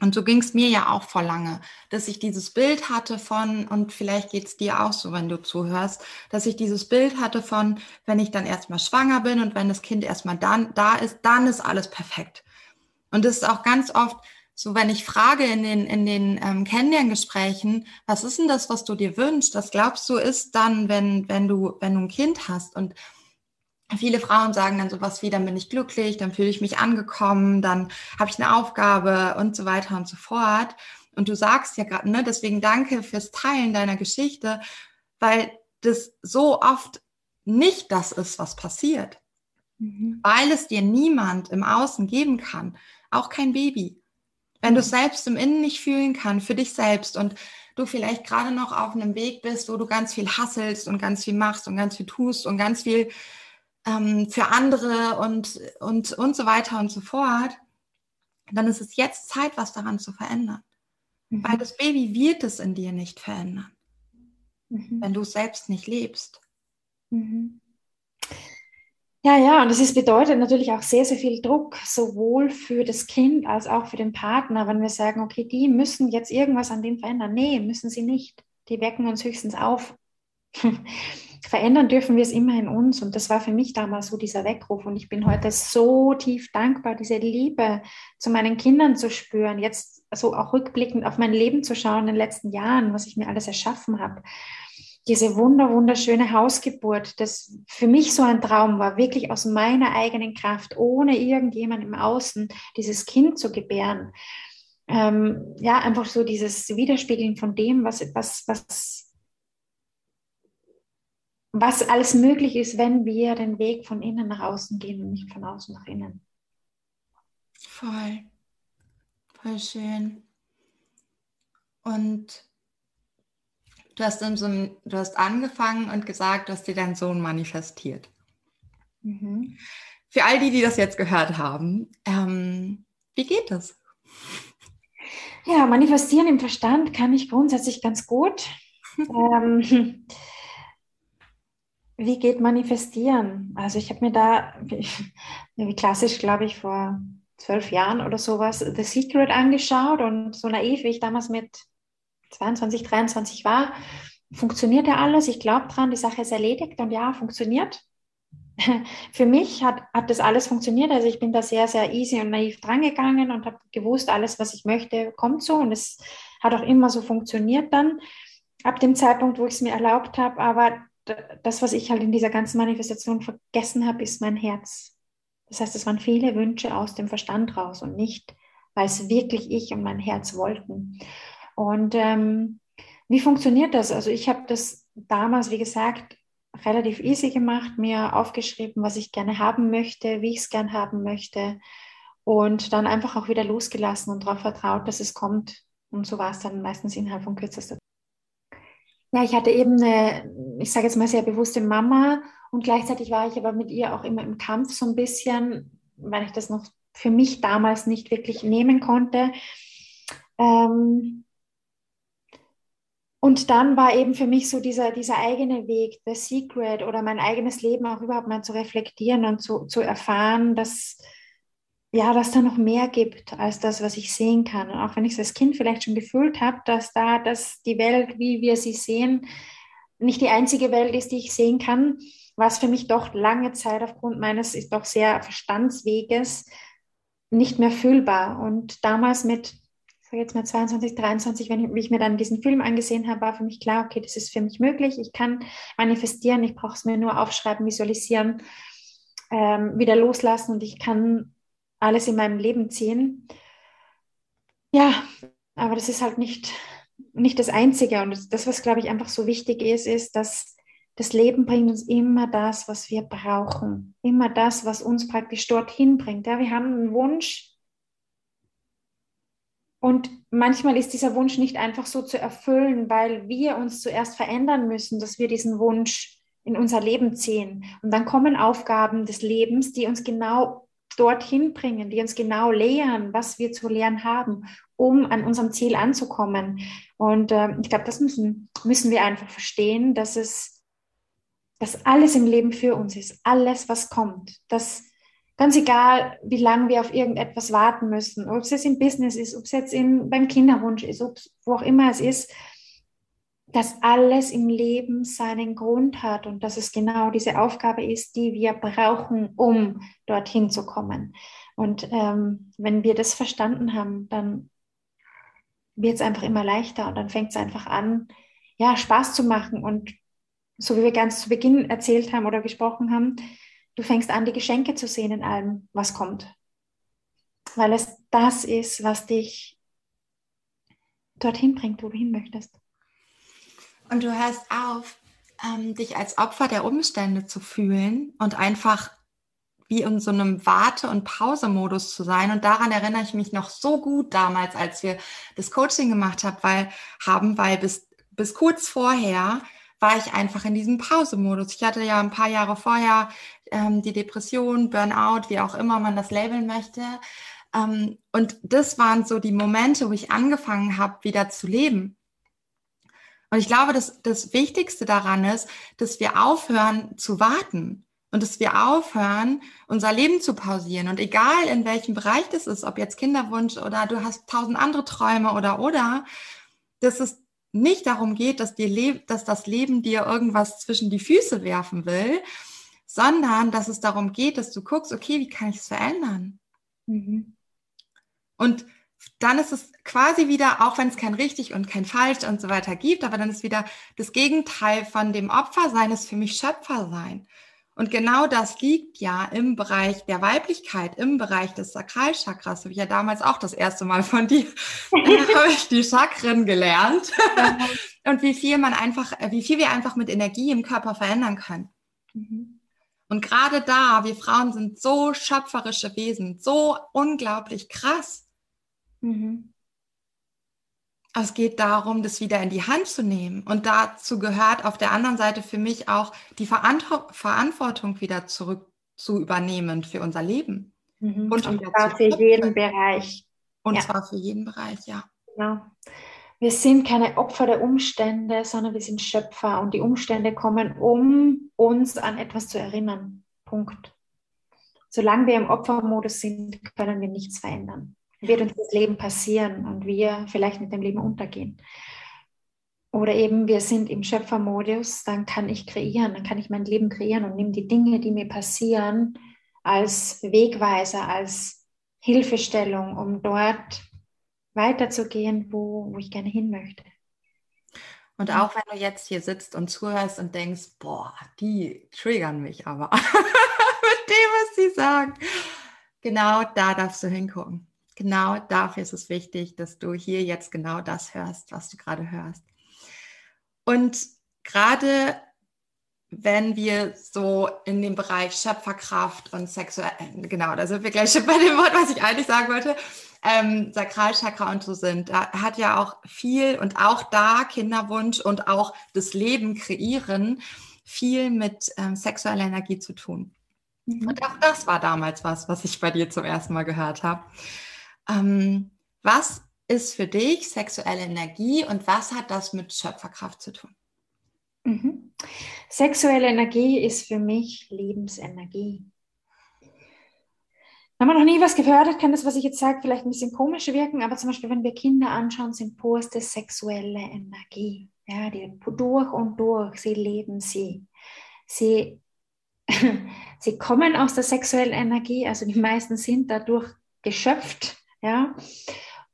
und so ging es mir ja auch vor lange, dass ich dieses Bild hatte von, und vielleicht geht es dir auch so, wenn du zuhörst, dass ich dieses Bild hatte von, wenn ich dann erstmal schwanger bin und wenn das Kind erstmal dann da ist, dann ist alles perfekt. Und das ist auch ganz oft, so wenn ich frage in den, in den ähm, Kennenlerngesprächen, was ist denn das, was du dir wünschst? Was glaubst du ist dann, wenn, wenn du, wenn du ein Kind hast? Und viele Frauen sagen dann sowas wie, dann bin ich glücklich, dann fühle ich mich angekommen, dann habe ich eine Aufgabe und so weiter und so fort. Und du sagst ja gerade, ne, deswegen danke fürs Teilen deiner Geschichte, weil das so oft nicht das ist, was passiert. Mhm. Weil es dir niemand im Außen geben kann, auch kein Baby. Wenn du es selbst im Innen nicht fühlen kannst, für dich selbst und du vielleicht gerade noch auf einem Weg bist, wo du ganz viel hasselst und ganz viel machst und ganz viel tust und ganz viel ähm, für andere und, und, und so weiter und so fort, dann ist es jetzt Zeit, was daran zu verändern. Mhm. Weil das Baby wird es in dir nicht verändern, mhm. wenn du es selbst nicht lebst. Mhm. Ja, ja, und das ist, bedeutet natürlich auch sehr, sehr viel Druck, sowohl für das Kind als auch für den Partner, wenn wir sagen, okay, die müssen jetzt irgendwas an dem verändern. Nee, müssen sie nicht. Die wecken uns höchstens auf. Verändern dürfen wir es immer in uns. Und das war für mich damals so dieser Weckruf. Und ich bin heute so tief dankbar, diese Liebe zu meinen Kindern zu spüren, jetzt so auch rückblickend auf mein Leben zu schauen in den letzten Jahren, was ich mir alles erschaffen habe diese wunder, wunderschöne Hausgeburt, das für mich so ein Traum war, wirklich aus meiner eigenen Kraft, ohne irgendjemand im Außen, dieses Kind zu gebären. Ähm, ja, einfach so dieses Widerspiegeln von dem, was, was, was, was alles möglich ist, wenn wir den Weg von innen nach außen gehen und nicht von außen nach innen. Voll, voll schön. Und du hast, so, du hast angefangen und gesagt, dass dir dein Sohn manifestiert. Mhm. Für all die, die das jetzt gehört haben, ähm, wie geht das? Ja, manifestieren im Verstand kann ich grundsätzlich ganz gut. ähm, wie geht manifestieren? Also ich habe mir da, wie klassisch, glaube ich, vor zwölf Jahren oder sowas, The Secret angeschaut und so naiv, wie ich damals mit 22, 23 war, funktioniert ja alles. Ich glaube dran, die Sache ist erledigt und ja, funktioniert. Für mich hat, hat das alles funktioniert. Also ich bin da sehr, sehr easy und naiv drangegangen und habe gewusst, alles, was ich möchte, kommt so. Und es hat auch immer so funktioniert dann, ab dem Zeitpunkt, wo ich es mir erlaubt habe. Aber das, was ich halt in dieser ganzen Manifestation vergessen habe, ist mein Herz. Das heißt, es waren viele Wünsche aus dem Verstand raus und nicht, weil es wirklich ich und mein Herz wollten. Und ähm, wie funktioniert das? Also ich habe das damals, wie gesagt, relativ easy gemacht, mir aufgeschrieben, was ich gerne haben möchte, wie ich es gerne haben möchte und dann einfach auch wieder losgelassen und darauf vertraut, dass es kommt. Und so war es dann meistens innerhalb von kürzester Zeit. Ja, ich hatte eben eine, ich sage jetzt mal sehr bewusste Mama und gleichzeitig war ich aber mit ihr auch immer im Kampf so ein bisschen, weil ich das noch für mich damals nicht wirklich nehmen konnte. Ähm, und dann war eben für mich so dieser, dieser eigene Weg, The Secret oder mein eigenes Leben auch überhaupt mal zu reflektieren und zu, zu erfahren, dass, ja, dass da noch mehr gibt als das, was ich sehen kann. Und auch wenn ich es als Kind vielleicht schon gefühlt habe, dass da dass die Welt, wie wir sie sehen, nicht die einzige Welt ist, die ich sehen kann, war es für mich doch lange Zeit aufgrund meines ist doch sehr Verstandsweges nicht mehr fühlbar. Und damals mit sage jetzt mal 22, 23, wenn ich, wie ich mir dann diesen Film angesehen habe, war für mich klar, okay, das ist für mich möglich. Ich kann manifestieren, ich brauche es mir nur aufschreiben, visualisieren, ähm, wieder loslassen und ich kann alles in meinem Leben ziehen. Ja, aber das ist halt nicht, nicht das Einzige. Und das, was, glaube ich, einfach so wichtig ist, ist, dass das Leben bringt uns immer das, was wir brauchen. Immer das, was uns praktisch dorthin bringt. Ja, wir haben einen Wunsch, und manchmal ist dieser Wunsch nicht einfach so zu erfüllen, weil wir uns zuerst verändern müssen, dass wir diesen Wunsch in unser Leben ziehen. Und dann kommen Aufgaben des Lebens, die uns genau dorthin bringen, die uns genau lehren, was wir zu lernen haben, um an unserem Ziel anzukommen. Und äh, ich glaube, das müssen, müssen wir einfach verstehen, dass es, dass alles im Leben für uns ist, alles, was kommt, dass Ganz egal, wie lange wir auf irgendetwas warten müssen, ob es jetzt im Business ist, ob es jetzt in, beim Kinderwunsch ist, ob wo auch immer es ist, dass alles im Leben seinen Grund hat und dass es genau diese Aufgabe ist, die wir brauchen, um dorthin zu kommen. Und ähm, wenn wir das verstanden haben, dann wird es einfach immer leichter und dann fängt es einfach an, ja, Spaß zu machen. Und so wie wir ganz zu Beginn erzählt haben oder gesprochen haben, Du fängst an, die Geschenke zu sehen in allem, was kommt. Weil es das ist, was dich dorthin bringt, wo du hin möchtest. Und du hörst auf, ähm, dich als Opfer der Umstände zu fühlen und einfach wie in so einem Warte- und Pause-Modus zu sein. Und daran erinnere ich mich noch so gut damals, als wir das Coaching gemacht haben, weil, haben, weil bis, bis kurz vorher war ich einfach in diesem Pause-Modus. Ich hatte ja ein paar Jahre vorher ähm, die Depression, Burnout, wie auch immer man das labeln möchte. Ähm, und das waren so die Momente, wo ich angefangen habe, wieder zu leben. Und ich glaube, dass das Wichtigste daran ist, dass wir aufhören zu warten und dass wir aufhören, unser Leben zu pausieren. Und egal in welchem Bereich das ist, ob jetzt Kinderwunsch oder du hast tausend andere Träume oder oder, dass es nicht darum geht, dass, dir dass das Leben dir irgendwas zwischen die Füße werfen will, sondern dass es darum geht, dass du guckst, okay, wie kann ich es verändern? Mhm. Und dann ist es quasi wieder, auch wenn es kein richtig und kein falsch und so weiter gibt, aber dann ist wieder das Gegenteil von dem Opfersein, ist für mich Schöpfersein. Und genau das liegt ja im Bereich der Weiblichkeit, im Bereich des Sakralchakras. Habe ich ja damals auch das erste Mal von dir, habe ich die Chakren gelernt. und wie viel man einfach, wie viel wir einfach mit Energie im Körper verändern können. Mhm. Und gerade da, wir Frauen sind so schöpferische Wesen, so unglaublich krass. Mhm. Es geht darum, das wieder in die Hand zu nehmen. Und dazu gehört auf der anderen Seite für mich auch die Verantwortung wieder zurück zu übernehmen für unser Leben. Mhm. Und, und zwar für jeden Bereich. Und ja. zwar für jeden Bereich, ja. Genau. Wir sind keine Opfer der Umstände, sondern wir sind Schöpfer und die Umstände kommen, um uns an etwas zu erinnern. Punkt. Solange wir im Opfermodus sind, können wir nichts verändern. Wird uns das Leben passieren und wir vielleicht mit dem Leben untergehen. Oder eben wir sind im Schöpfermodus, dann kann ich kreieren, dann kann ich mein Leben kreieren und nehme die Dinge, die mir passieren, als Wegweiser, als Hilfestellung, um dort weiterzugehen, wo, wo ich gerne hin möchte. Und auch wenn du jetzt hier sitzt und zuhörst und denkst, boah, die triggern mich aber mit dem, was sie sagen. Genau da darfst du hingucken. Genau dafür ist es wichtig, dass du hier jetzt genau das hörst, was du gerade hörst. Und gerade wenn wir so in dem Bereich Schöpferkraft und sexuell, genau, da sind wir gleich schon bei dem Wort, was ich eigentlich sagen wollte, ähm, Sakralchakra und so sind. Da hat ja auch viel und auch da Kinderwunsch und auch das Leben kreieren viel mit ähm, sexueller Energie zu tun. Mhm. Und auch das war damals was, was ich bei dir zum ersten Mal gehört habe. Ähm, was ist für dich sexuelle Energie und was hat das mit Schöpferkraft zu tun? Mhm. Sexuelle Energie ist für mich Lebensenergie. Wenn man noch nie was gehört hat, kann das, was ich jetzt sage, vielleicht ein bisschen komisch wirken, aber zum Beispiel, wenn wir Kinder anschauen, sind purste sexuelle Energie. Ja, die durch und durch, sie leben sie. Sie, sie kommen aus der sexuellen Energie, also die meisten sind dadurch geschöpft, ja,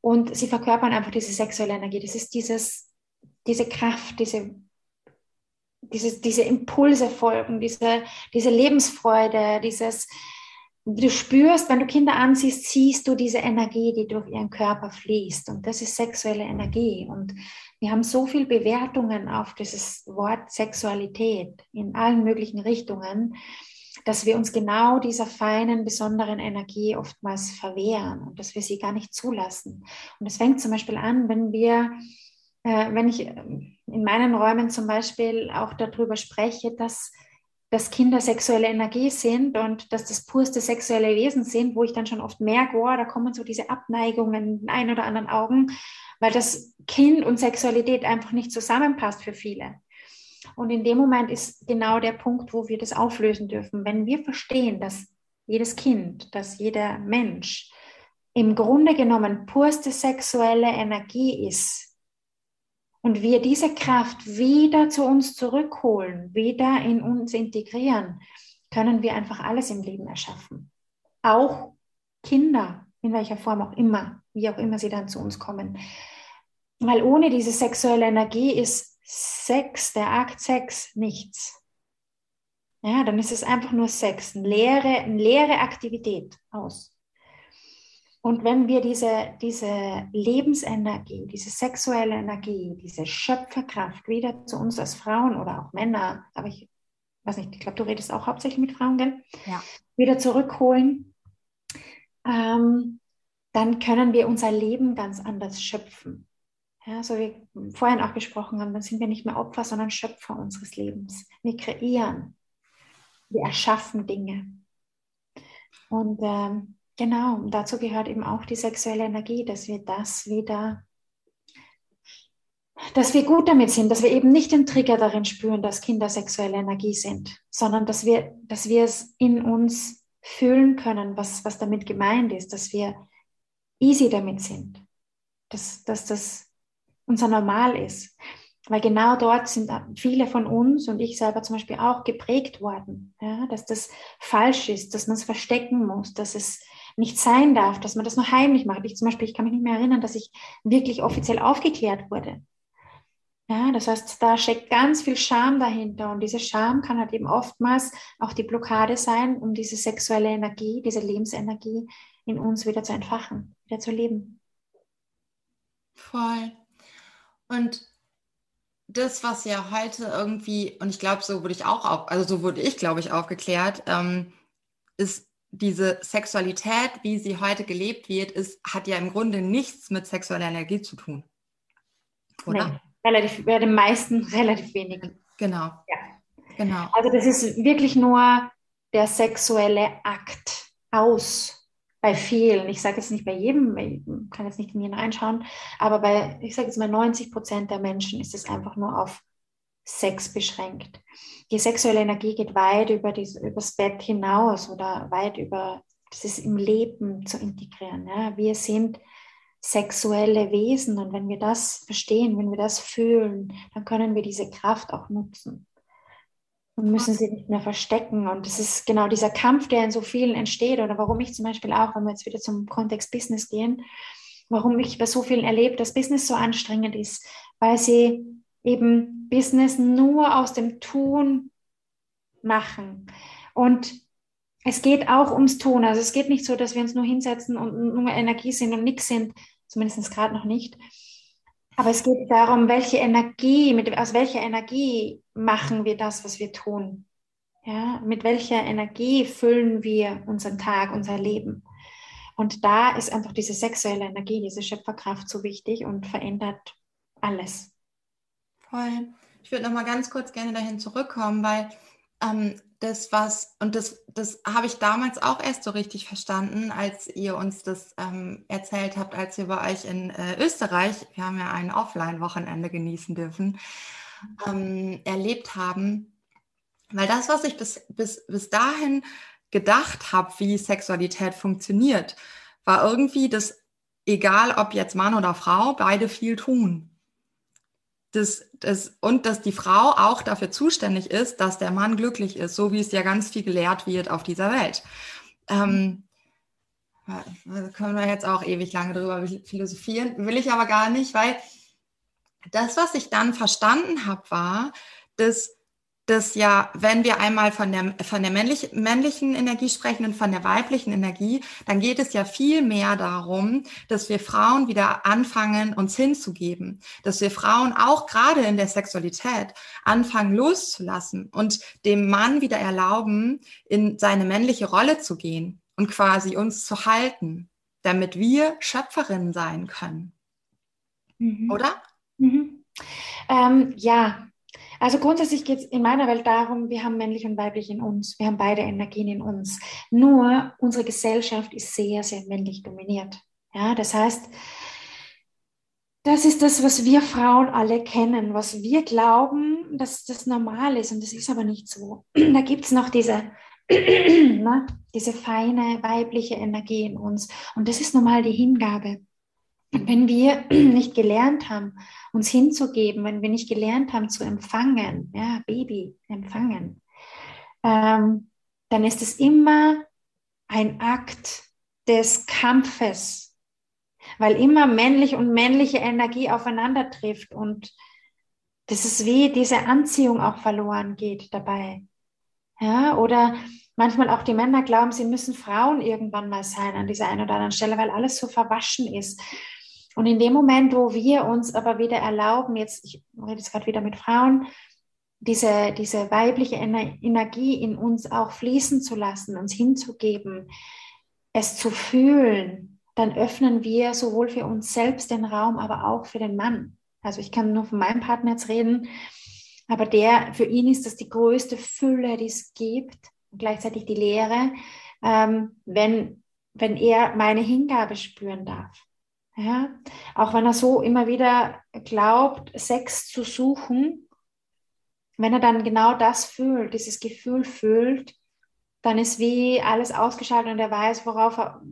und sie verkörpern einfach diese sexuelle Energie. Das ist dieses, diese Kraft, diese diese, diese Impulse folgen, diese, diese Lebensfreude, dieses, du spürst, wenn du Kinder ansiehst, siehst du diese Energie, die durch ihren Körper fließt. Und das ist sexuelle Energie. Und wir haben so viel Bewertungen auf dieses Wort Sexualität in allen möglichen Richtungen, dass wir uns genau dieser feinen, besonderen Energie oftmals verwehren und dass wir sie gar nicht zulassen. Und es fängt zum Beispiel an, wenn wir äh, wenn ich ähm, in meinen Räumen zum Beispiel auch darüber spreche, dass, dass Kinder sexuelle Energie sind und dass das purste sexuelle Wesen sind, wo ich dann schon oft merke, wow, da kommen so diese Abneigungen in den ein oder anderen Augen, weil das Kind und Sexualität einfach nicht zusammenpasst für viele. Und in dem Moment ist genau der Punkt, wo wir das auflösen dürfen. Wenn wir verstehen, dass jedes Kind, dass jeder Mensch im Grunde genommen purste sexuelle Energie ist, und wir diese Kraft wieder zu uns zurückholen, wieder in uns integrieren, können wir einfach alles im Leben erschaffen. Auch Kinder, in welcher Form auch immer, wie auch immer sie dann zu uns kommen. Weil ohne diese sexuelle Energie ist Sex, der Akt Sex, nichts. Ja, dann ist es einfach nur Sex, eine leere, eine leere Aktivität aus. Und wenn wir diese, diese Lebensenergie, diese sexuelle Energie, diese Schöpferkraft wieder zu uns als Frauen oder auch Männer, aber ich weiß nicht, ich glaube, du redest auch hauptsächlich mit Frauen, gell? Ja. Wieder zurückholen, ähm, dann können wir unser Leben ganz anders schöpfen. Ja, so wie vorhin auch gesprochen haben, dann sind wir nicht mehr Opfer, sondern Schöpfer unseres Lebens. Wir kreieren, wir erschaffen Dinge. Und ähm, Genau, dazu gehört eben auch die sexuelle Energie, dass wir das wieder, dass wir gut damit sind, dass wir eben nicht den Trigger darin spüren, dass Kinder sexuelle Energie sind, sondern dass wir, dass wir es in uns fühlen können, was, was damit gemeint ist, dass wir easy damit sind, dass, dass das unser Normal ist. Weil genau dort sind viele von uns und ich selber zum Beispiel auch geprägt worden, ja, dass das falsch ist, dass man es verstecken muss, dass es nicht sein darf, dass man das nur heimlich macht. Ich zum Beispiel, ich kann mich nicht mehr erinnern, dass ich wirklich offiziell aufgeklärt wurde. Ja, das heißt, da steckt ganz viel Scham dahinter und diese Scham kann halt eben oftmals auch die Blockade sein, um diese sexuelle Energie, diese Lebensenergie in uns wieder zu entfachen, wieder zu leben. Voll. Und das, was ja heute irgendwie, und ich glaube, so wurde ich auch, auf, also so wurde ich, glaube ich, aufgeklärt, ähm, ist diese Sexualität, wie sie heute gelebt wird, ist, hat ja im Grunde nichts mit sexueller Energie zu tun. Oder? Nee, relativ, bei den meisten relativ wenig. Genau. Ja. genau. Also das ist wirklich nur der sexuelle Akt aus bei vielen. Ich sage jetzt nicht bei jedem, ich kann jetzt nicht in jeden reinschauen, aber bei, ich sage jetzt mal 90 Prozent der Menschen ist es einfach nur auf Sex beschränkt. Die sexuelle Energie geht weit über das übers Bett hinaus oder weit über das ist im Leben zu integrieren. Ja. Wir sind sexuelle Wesen und wenn wir das verstehen, wenn wir das fühlen, dann können wir diese Kraft auch nutzen und müssen sie nicht mehr verstecken. Und das ist genau dieser Kampf, der in so vielen entsteht oder warum ich zum Beispiel auch, wenn wir jetzt wieder zum Kontext Business gehen, warum ich bei so vielen erlebe, dass Business so anstrengend ist, weil sie eben Business nur aus dem Tun machen. Und es geht auch ums Tun. Also es geht nicht so, dass wir uns nur hinsetzen und nur Energie sind und nichts sind, zumindest gerade noch nicht. Aber es geht darum, welche Energie, mit, aus welcher Energie machen wir das, was wir tun. Ja, mit welcher Energie füllen wir unseren Tag, unser Leben. Und da ist einfach diese sexuelle Energie, diese Schöpferkraft so wichtig und verändert alles. Voll. Ich würde noch mal ganz kurz gerne dahin zurückkommen, weil ähm, das was, und das, das habe ich damals auch erst so richtig verstanden, als ihr uns das ähm, erzählt habt, als wir bei euch in äh, Österreich, wir haben ja ein Offline-Wochenende genießen dürfen, ähm, erlebt haben. Weil das, was ich bis, bis, bis dahin gedacht habe, wie Sexualität funktioniert, war irgendwie das, egal ob jetzt Mann oder Frau, beide viel tun das, das, und dass die Frau auch dafür zuständig ist, dass der Mann glücklich ist, so wie es ja ganz viel gelehrt wird auf dieser Welt. Ähm, können wir jetzt auch ewig lange drüber philosophieren, will ich aber gar nicht, weil das, was ich dann verstanden habe, war, dass dass ja, wenn wir einmal von der, von der männlich, männlichen Energie sprechen und von der weiblichen Energie, dann geht es ja viel mehr darum, dass wir Frauen wieder anfangen, uns hinzugeben, dass wir Frauen auch gerade in der Sexualität anfangen loszulassen und dem Mann wieder erlauben, in seine männliche Rolle zu gehen und quasi uns zu halten, damit wir Schöpferinnen sein können. Mhm. Oder? Mhm. Ähm, ja, also grundsätzlich geht es in meiner Welt darum, wir haben männlich und weiblich in uns. Wir haben beide Energien in uns. Nur unsere Gesellschaft ist sehr, sehr männlich dominiert. Ja, das heißt, das ist das, was wir Frauen alle kennen, was wir glauben, dass das normal ist. Und das ist aber nicht so. Da gibt es noch diese, na, diese feine weibliche Energie in uns. Und das ist normal die Hingabe. Wenn wir nicht gelernt haben, uns hinzugeben, wenn wir nicht gelernt haben zu empfangen, ja, Baby, empfangen, ähm, dann ist es immer ein Akt des Kampfes, weil immer männliche und männliche Energie aufeinander trifft und das ist wie diese Anziehung auch verloren geht dabei. Ja, oder manchmal auch die Männer glauben, sie müssen Frauen irgendwann mal sein an dieser einen oder anderen Stelle, weil alles so verwaschen ist. Und in dem Moment, wo wir uns aber wieder erlauben, jetzt, ich rede jetzt gerade wieder mit Frauen, diese, diese weibliche Energie in uns auch fließen zu lassen, uns hinzugeben, es zu fühlen, dann öffnen wir sowohl für uns selbst den Raum, aber auch für den Mann. Also ich kann nur von meinem Partner jetzt reden, aber der, für ihn ist das die größte Fülle, die es gibt, und gleichzeitig die Leere, ähm, wenn, wenn er meine Hingabe spüren darf. Ja? Auch wenn er so immer wieder glaubt, Sex zu suchen, wenn er dann genau das fühlt, dieses Gefühl fühlt, dann ist wie alles ausgeschaltet und er weiß, worauf er,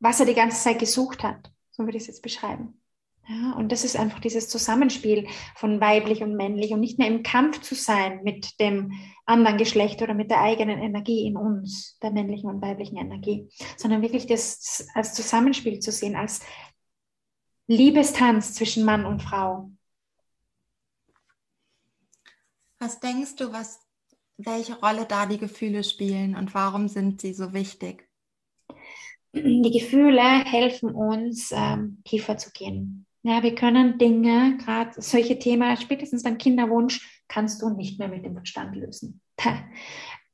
was er die ganze Zeit gesucht hat. So würde ich es jetzt beschreiben. Ja, und das ist einfach dieses Zusammenspiel von weiblich und männlich und nicht mehr im Kampf zu sein mit dem anderen Geschlecht oder mit der eigenen Energie in uns, der männlichen und weiblichen Energie, sondern wirklich das als Zusammenspiel zu sehen, als Liebestanz zwischen Mann und Frau. Was denkst du, was, welche Rolle da die Gefühle spielen und warum sind sie so wichtig? Die Gefühle helfen uns, ähm, tiefer zu gehen ja, wir können Dinge, gerade solche Themen, spätestens beim Kinderwunsch, kannst du nicht mehr mit dem Verstand lösen.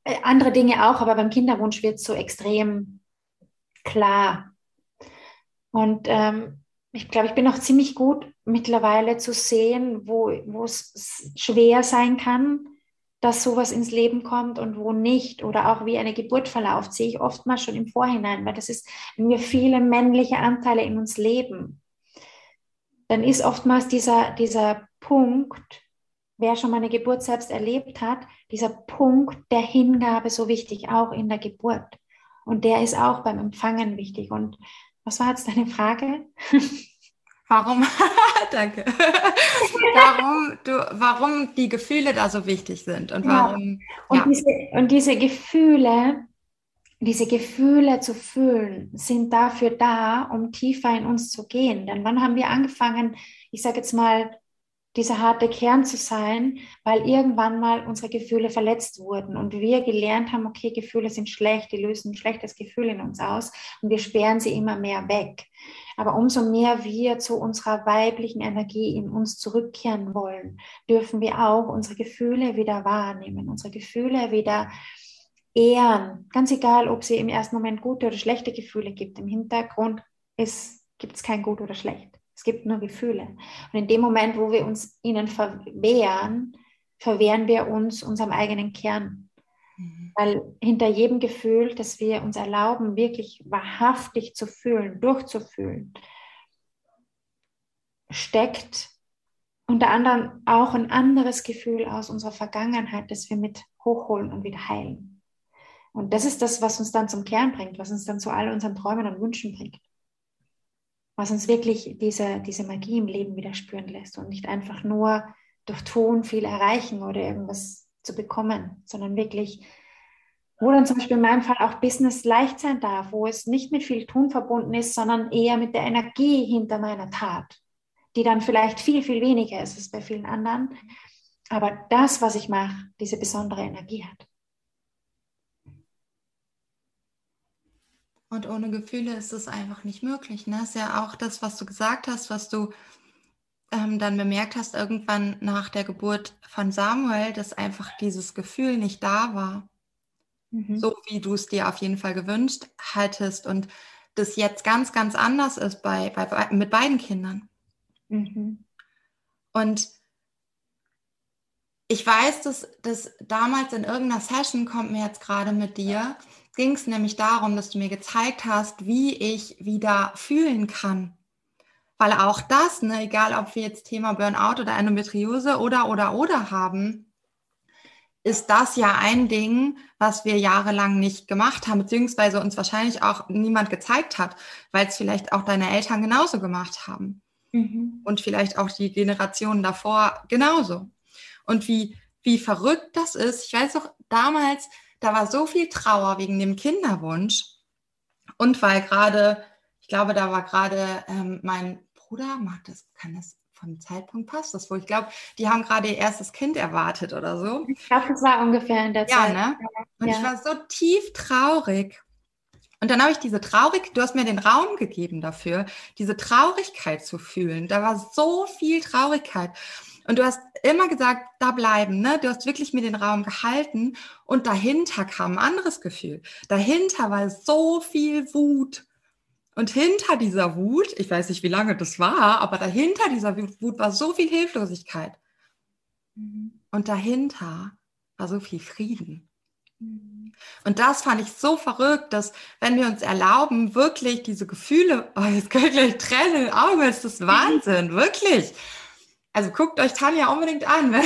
Äh, andere Dinge auch, aber beim Kinderwunsch wird es so extrem klar. Und ähm, ich glaube, ich bin auch ziemlich gut mittlerweile zu sehen, wo es schwer sein kann, dass sowas ins Leben kommt und wo nicht. Oder auch wie eine Geburt verläuft, sehe ich oftmals schon im Vorhinein, weil das ist, wenn wir viele männliche Anteile in uns leben, dann ist oftmals dieser, dieser Punkt, wer schon mal eine Geburt selbst erlebt hat, dieser Punkt der Hingabe so wichtig, auch in der Geburt. Und der ist auch beim Empfangen wichtig. Und was war jetzt deine Frage? Warum? Danke. warum, du, warum die Gefühle da so wichtig sind und warum. Ja. Und, ja. Diese, und diese Gefühle, diese Gefühle zu fühlen, sind dafür da, um tiefer in uns zu gehen. Denn wann haben wir angefangen, ich sage jetzt mal, dieser harte Kern zu sein, weil irgendwann mal unsere Gefühle verletzt wurden und wir gelernt haben, okay, Gefühle sind schlecht, die lösen ein schlechtes Gefühl in uns aus und wir sperren sie immer mehr weg. Aber umso mehr wir zu unserer weiblichen Energie in uns zurückkehren wollen, dürfen wir auch unsere Gefühle wieder wahrnehmen, unsere Gefühle wieder ehren. Ganz egal, ob sie im ersten Moment gute oder schlechte Gefühle gibt. Im Hintergrund gibt es kein gut oder schlecht. Es gibt nur Gefühle. Und in dem Moment, wo wir uns ihnen verwehren, verwehren wir uns unserem eigenen Kern. Mhm. Weil hinter jedem Gefühl, das wir uns erlauben, wirklich wahrhaftig zu fühlen, durchzufühlen, steckt unter anderem auch ein anderes Gefühl aus unserer Vergangenheit, das wir mit hochholen und wieder heilen. Und das ist das, was uns dann zum Kern bringt, was uns dann zu all unseren Träumen und Wünschen bringt was uns wirklich diese, diese Magie im Leben wieder spüren lässt und nicht einfach nur durch Tun viel erreichen oder irgendwas zu bekommen, sondern wirklich, wo dann zum Beispiel in meinem Fall auch Business leicht sein darf, wo es nicht mit viel Tun verbunden ist, sondern eher mit der Energie hinter meiner Tat, die dann vielleicht viel, viel weniger ist als bei vielen anderen. Aber das, was ich mache, diese besondere Energie hat. Und ohne Gefühle ist es einfach nicht möglich. Ne? Ist ja auch das, was du gesagt hast, was du ähm, dann bemerkt hast, irgendwann nach der Geburt von Samuel, dass einfach dieses Gefühl nicht da war. Mhm. So wie du es dir auf jeden Fall gewünscht hättest. Und das jetzt ganz, ganz anders ist bei, bei, mit beiden Kindern. Mhm. Und ich weiß, dass, dass damals in irgendeiner Session kommt mir jetzt gerade mit dir, ging es nämlich darum, dass du mir gezeigt hast, wie ich wieder fühlen kann. Weil auch das, ne, egal ob wir jetzt Thema Burnout oder Endometriose oder, oder, oder haben, ist das ja ein Ding, was wir jahrelang nicht gemacht haben, beziehungsweise uns wahrscheinlich auch niemand gezeigt hat, weil es vielleicht auch deine Eltern genauso gemacht haben. Mhm. Und vielleicht auch die Generationen davor genauso. Und wie, wie verrückt das ist. Ich weiß auch damals, da war so viel Trauer wegen dem Kinderwunsch und weil gerade, ich glaube, da war gerade ähm, mein Bruder, macht das, kann das vom Zeitpunkt passt das wohl? Ich glaube, die haben gerade ihr erstes Kind erwartet oder so. Ich glaube, das war ungefähr in der ja, Zeit. Ne? Und ja. ich war so tief traurig. Und dann habe ich diese Traurig, du hast mir den Raum gegeben dafür, diese Traurigkeit zu fühlen. Da war so viel Traurigkeit. Und du hast immer gesagt, da bleiben, ne? Du hast wirklich mir den Raum gehalten und dahinter kam ein anderes Gefühl. Dahinter war so viel Wut. Und hinter dieser Wut, ich weiß nicht, wie lange das war, aber dahinter dieser Wut war so viel Hilflosigkeit. Mhm. Und dahinter war so viel Frieden. Mhm. Und das fand ich so verrückt, dass wenn wir uns erlauben, wirklich diese Gefühle, oh, jetzt können gleich Tränen in den Augen, ist das Wahnsinn, wirklich also guckt euch Tanja unbedingt an.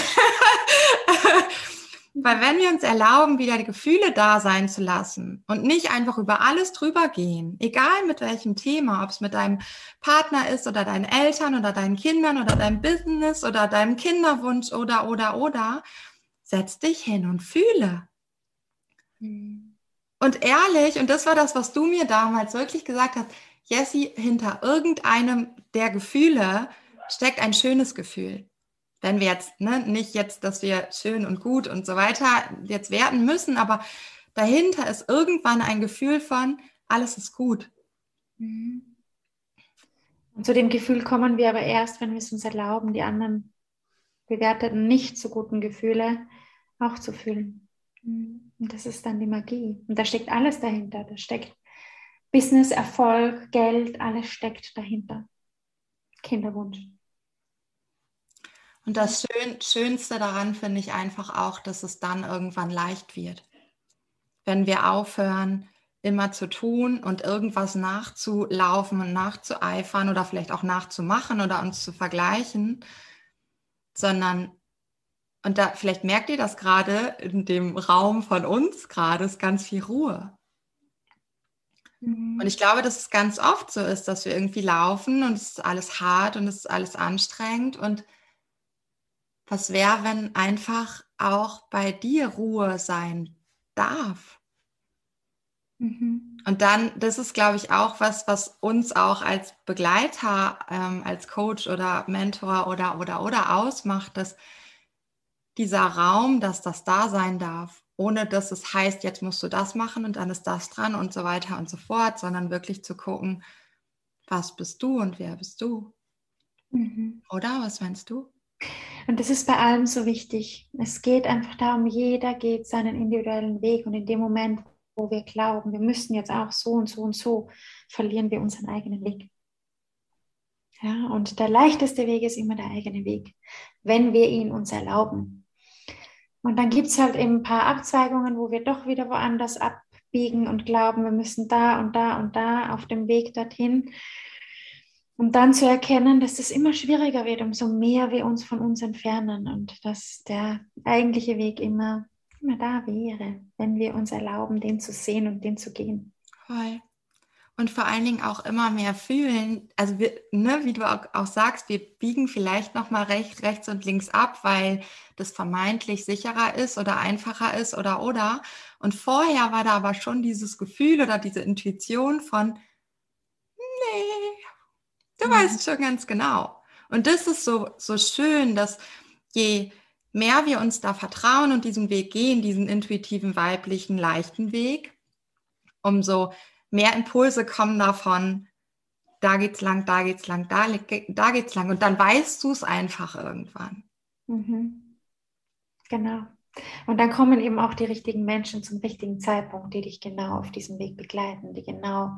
Weil wenn wir uns erlauben, wieder die Gefühle da sein zu lassen und nicht einfach über alles drüber gehen, egal mit welchem Thema, ob es mit deinem Partner ist oder deinen Eltern oder deinen Kindern oder deinem Business oder deinem Kinderwunsch oder, oder, oder, setz dich hin und fühle. Und ehrlich, und das war das, was du mir damals wirklich gesagt hast, Jessie, hinter irgendeinem der Gefühle steckt ein schönes Gefühl. Wenn wir jetzt, ne, nicht jetzt, dass wir schön und gut und so weiter jetzt werten müssen, aber dahinter ist irgendwann ein Gefühl von, alles ist gut. Mhm. Und zu dem Gefühl kommen wir aber erst, wenn wir es uns erlauben, die anderen bewerteten, nicht so guten Gefühle auch zu fühlen. Mhm. Und das ist dann die Magie. Und da steckt alles dahinter. Da steckt Business, Erfolg, Geld, alles steckt dahinter. Kinderwunsch. Und das Schön, Schönste daran finde ich einfach auch, dass es dann irgendwann leicht wird. Wenn wir aufhören, immer zu tun und irgendwas nachzulaufen und nachzueifern oder vielleicht auch nachzumachen oder uns zu vergleichen, sondern, und da vielleicht merkt ihr das gerade in dem Raum von uns gerade, ist ganz viel Ruhe. Mhm. Und ich glaube, dass es ganz oft so ist, dass wir irgendwie laufen und es ist alles hart und es ist alles anstrengend und was wäre, wenn einfach auch bei dir Ruhe sein darf? Mhm. Und dann, das ist, glaube ich, auch was, was uns auch als Begleiter, ähm, als Coach oder Mentor oder, oder, oder ausmacht, dass dieser Raum, dass das da sein darf, ohne dass es heißt, jetzt musst du das machen und dann ist das dran und so weiter und so fort, sondern wirklich zu gucken, was bist du und wer bist du? Mhm. Oder was meinst du? Und das ist bei allem so wichtig. Es geht einfach darum, jeder geht seinen individuellen Weg und in dem Moment, wo wir glauben, wir müssen jetzt auch so und so und so, verlieren wir unseren eigenen Weg. Ja, und der leichteste Weg ist immer der eigene Weg, wenn wir ihn uns erlauben. Und dann gibt es halt eben ein paar Abzweigungen, wo wir doch wieder woanders abbiegen und glauben, wir müssen da und da und da auf dem Weg dorthin. Um dann zu erkennen, dass es immer schwieriger wird, umso mehr wir uns von uns entfernen und dass der eigentliche Weg immer immer da wäre, wenn wir uns erlauben, den zu sehen und den zu gehen. Voll. Und vor allen Dingen auch immer mehr fühlen. Also wir, ne, wie du auch, auch sagst, wir biegen vielleicht nochmal rechts, rechts und links ab, weil das vermeintlich sicherer ist oder einfacher ist oder oder. Und vorher war da aber schon dieses Gefühl oder diese Intuition von, nee, du mhm. weißt schon ganz genau. Und das ist so, so schön, dass je mehr wir uns da vertrauen und diesen Weg gehen, diesen intuitiven, weiblichen, leichten Weg, umso mehr Impulse kommen davon, da geht's lang, da geht's lang, da, da geht's lang. Und dann weißt du es einfach irgendwann. Mhm. Genau. Und dann kommen eben auch die richtigen Menschen zum richtigen Zeitpunkt, die dich genau auf diesem Weg begleiten, die genau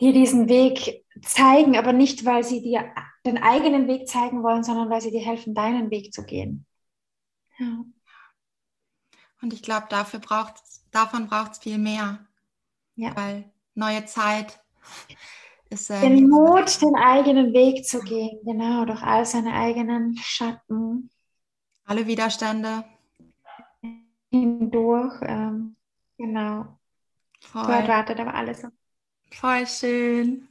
dir diesen Weg zeigen, aber nicht, weil sie dir den eigenen Weg zeigen wollen, sondern weil sie dir helfen, deinen Weg zu gehen. Ja. Und ich glaube, dafür braucht's, davon braucht es viel mehr. Ja. Weil neue Zeit ist. Äh, den Mut, den eigenen Weg zu gehen, genau, durch all seine eigenen Schatten. Alle Widerstände. Hindurch, ähm, genau. Voll. Dort wartet aber alles. Voll schön.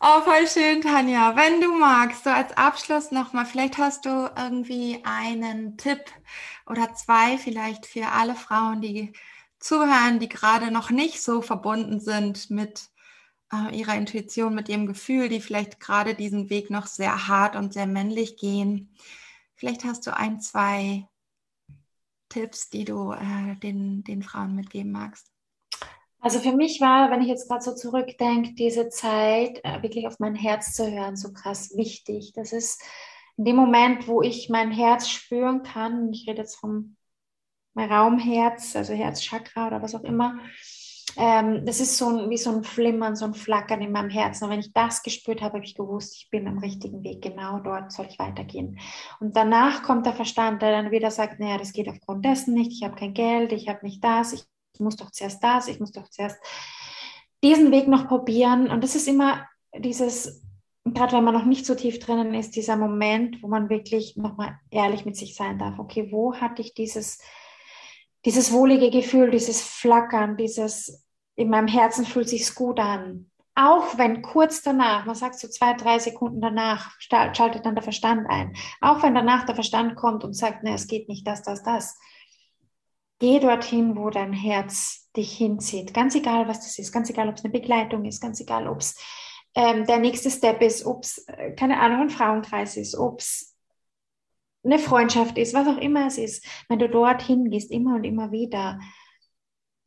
Oh, voll schön, Tanja. Wenn du magst, so als Abschluss nochmal, vielleicht hast du irgendwie einen Tipp oder zwei vielleicht für alle Frauen, die zuhören, die gerade noch nicht so verbunden sind mit äh, ihrer Intuition, mit ihrem Gefühl, die vielleicht gerade diesen Weg noch sehr hart und sehr männlich gehen. Vielleicht hast du ein, zwei Tipps, die du äh, den, den Frauen mitgeben magst. Also für mich war, wenn ich jetzt gerade so zurückdenke, diese Zeit äh, wirklich auf mein Herz zu hören, so krass wichtig. Das ist in dem Moment, wo ich mein Herz spüren kann, ich rede jetzt vom Raumherz, also Herzchakra oder was auch immer, ähm, das ist so ein, wie so ein Flimmern, so ein Flackern in meinem Herzen. Und wenn ich das gespürt habe, habe ich gewusst, ich bin am richtigen Weg, genau dort soll ich weitergehen. Und danach kommt der Verstand, der dann wieder sagt, naja, das geht aufgrund dessen nicht, ich habe kein Geld, ich habe nicht das, ich muss doch zuerst das, ich muss doch zuerst diesen Weg noch probieren. Und das ist immer dieses, gerade wenn man noch nicht so tief drinnen ist, dieser Moment, wo man wirklich nochmal ehrlich mit sich sein darf. Okay, wo hatte ich dieses, dieses wohlige Gefühl, dieses Flackern, dieses, in meinem Herzen fühlt sich's gut an. Auch wenn kurz danach, man sagt so zwei, drei Sekunden danach, schaltet dann der Verstand ein. Auch wenn danach der Verstand kommt und sagt, ne, es geht nicht das, das, das Geh dorthin, wo dein Herz dich hinzieht. Ganz egal, was das ist. Ganz egal, ob es eine Begleitung ist. Ganz egal, ob es ähm, der nächste Step ist. Ob es, äh, keine Ahnung, ein Frauenkreis ist. Ob es eine Freundschaft ist. Was auch immer es ist. Wenn du dorthin gehst, immer und immer wieder,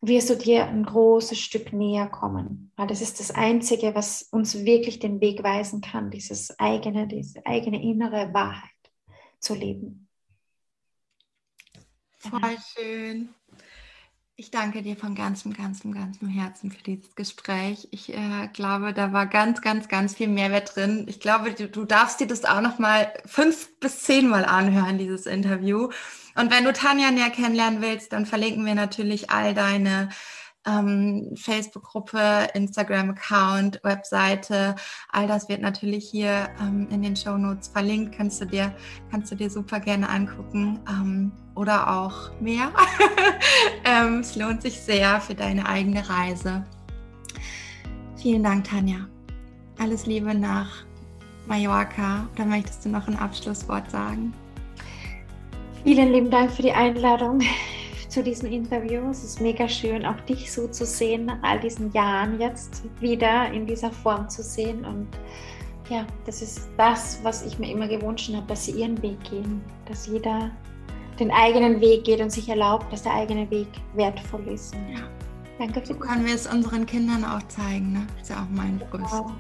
wirst du dir ein großes Stück näher kommen. Weil das ist das Einzige, was uns wirklich den Weg weisen kann. Dieses eigene, diese eigene innere Wahrheit zu leben. Voll schön. Ich danke dir von ganzem, ganzem, ganzem Herzen für dieses Gespräch. Ich äh, glaube, da war ganz, ganz, ganz viel Mehrwert drin. Ich glaube, du, du darfst dir das auch noch mal fünf bis zehnmal anhören, dieses Interview. Und wenn du Tanja näher kennenlernen willst, dann verlinken wir natürlich all deine ähm, Facebook-Gruppe, Instagram-Account, Webseite. All das wird natürlich hier ähm, in den Show Notes verlinkt. Kannst du dir, kannst du dir super gerne angucken ähm, oder auch mehr. Ähm, es lohnt sich sehr für deine eigene Reise. Vielen Dank, Tanja. Alles Liebe nach Mallorca. Oder möchtest du noch ein Abschlusswort sagen? Vielen lieben Dank für die Einladung zu diesem Interview. Es ist mega schön, auch dich so zu sehen, nach all diesen Jahren jetzt wieder in dieser Form zu sehen. Und ja, das ist das, was ich mir immer gewünscht habe, dass sie ihren Weg gehen, dass jeder den eigenen Weg geht und sich erlaubt, dass der eigene Weg wertvoll ist. Und ja, danke für so können wir es unseren Kindern auch zeigen. Ne? Das ist ja auch mein größter wow.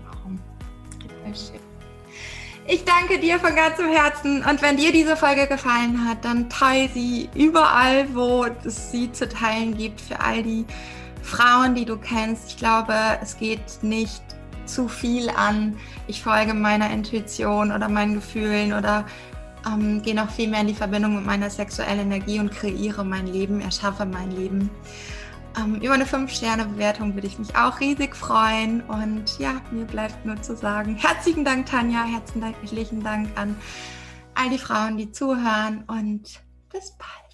Ich danke dir von ganzem Herzen und wenn dir diese Folge gefallen hat, dann teile sie überall, wo es sie zu teilen gibt, für all die Frauen, die du kennst. Ich glaube, es geht nicht zu viel an, ich folge meiner Intuition oder meinen Gefühlen oder ähm, gehe noch viel mehr in die Verbindung mit meiner sexuellen Energie und kreiere mein Leben, erschaffe mein Leben. Ähm, über eine 5-Sterne-Bewertung würde ich mich auch riesig freuen. Und ja, mir bleibt nur zu sagen, herzlichen Dank, Tanja, herzlichen Dank an all die Frauen, die zuhören und bis bald.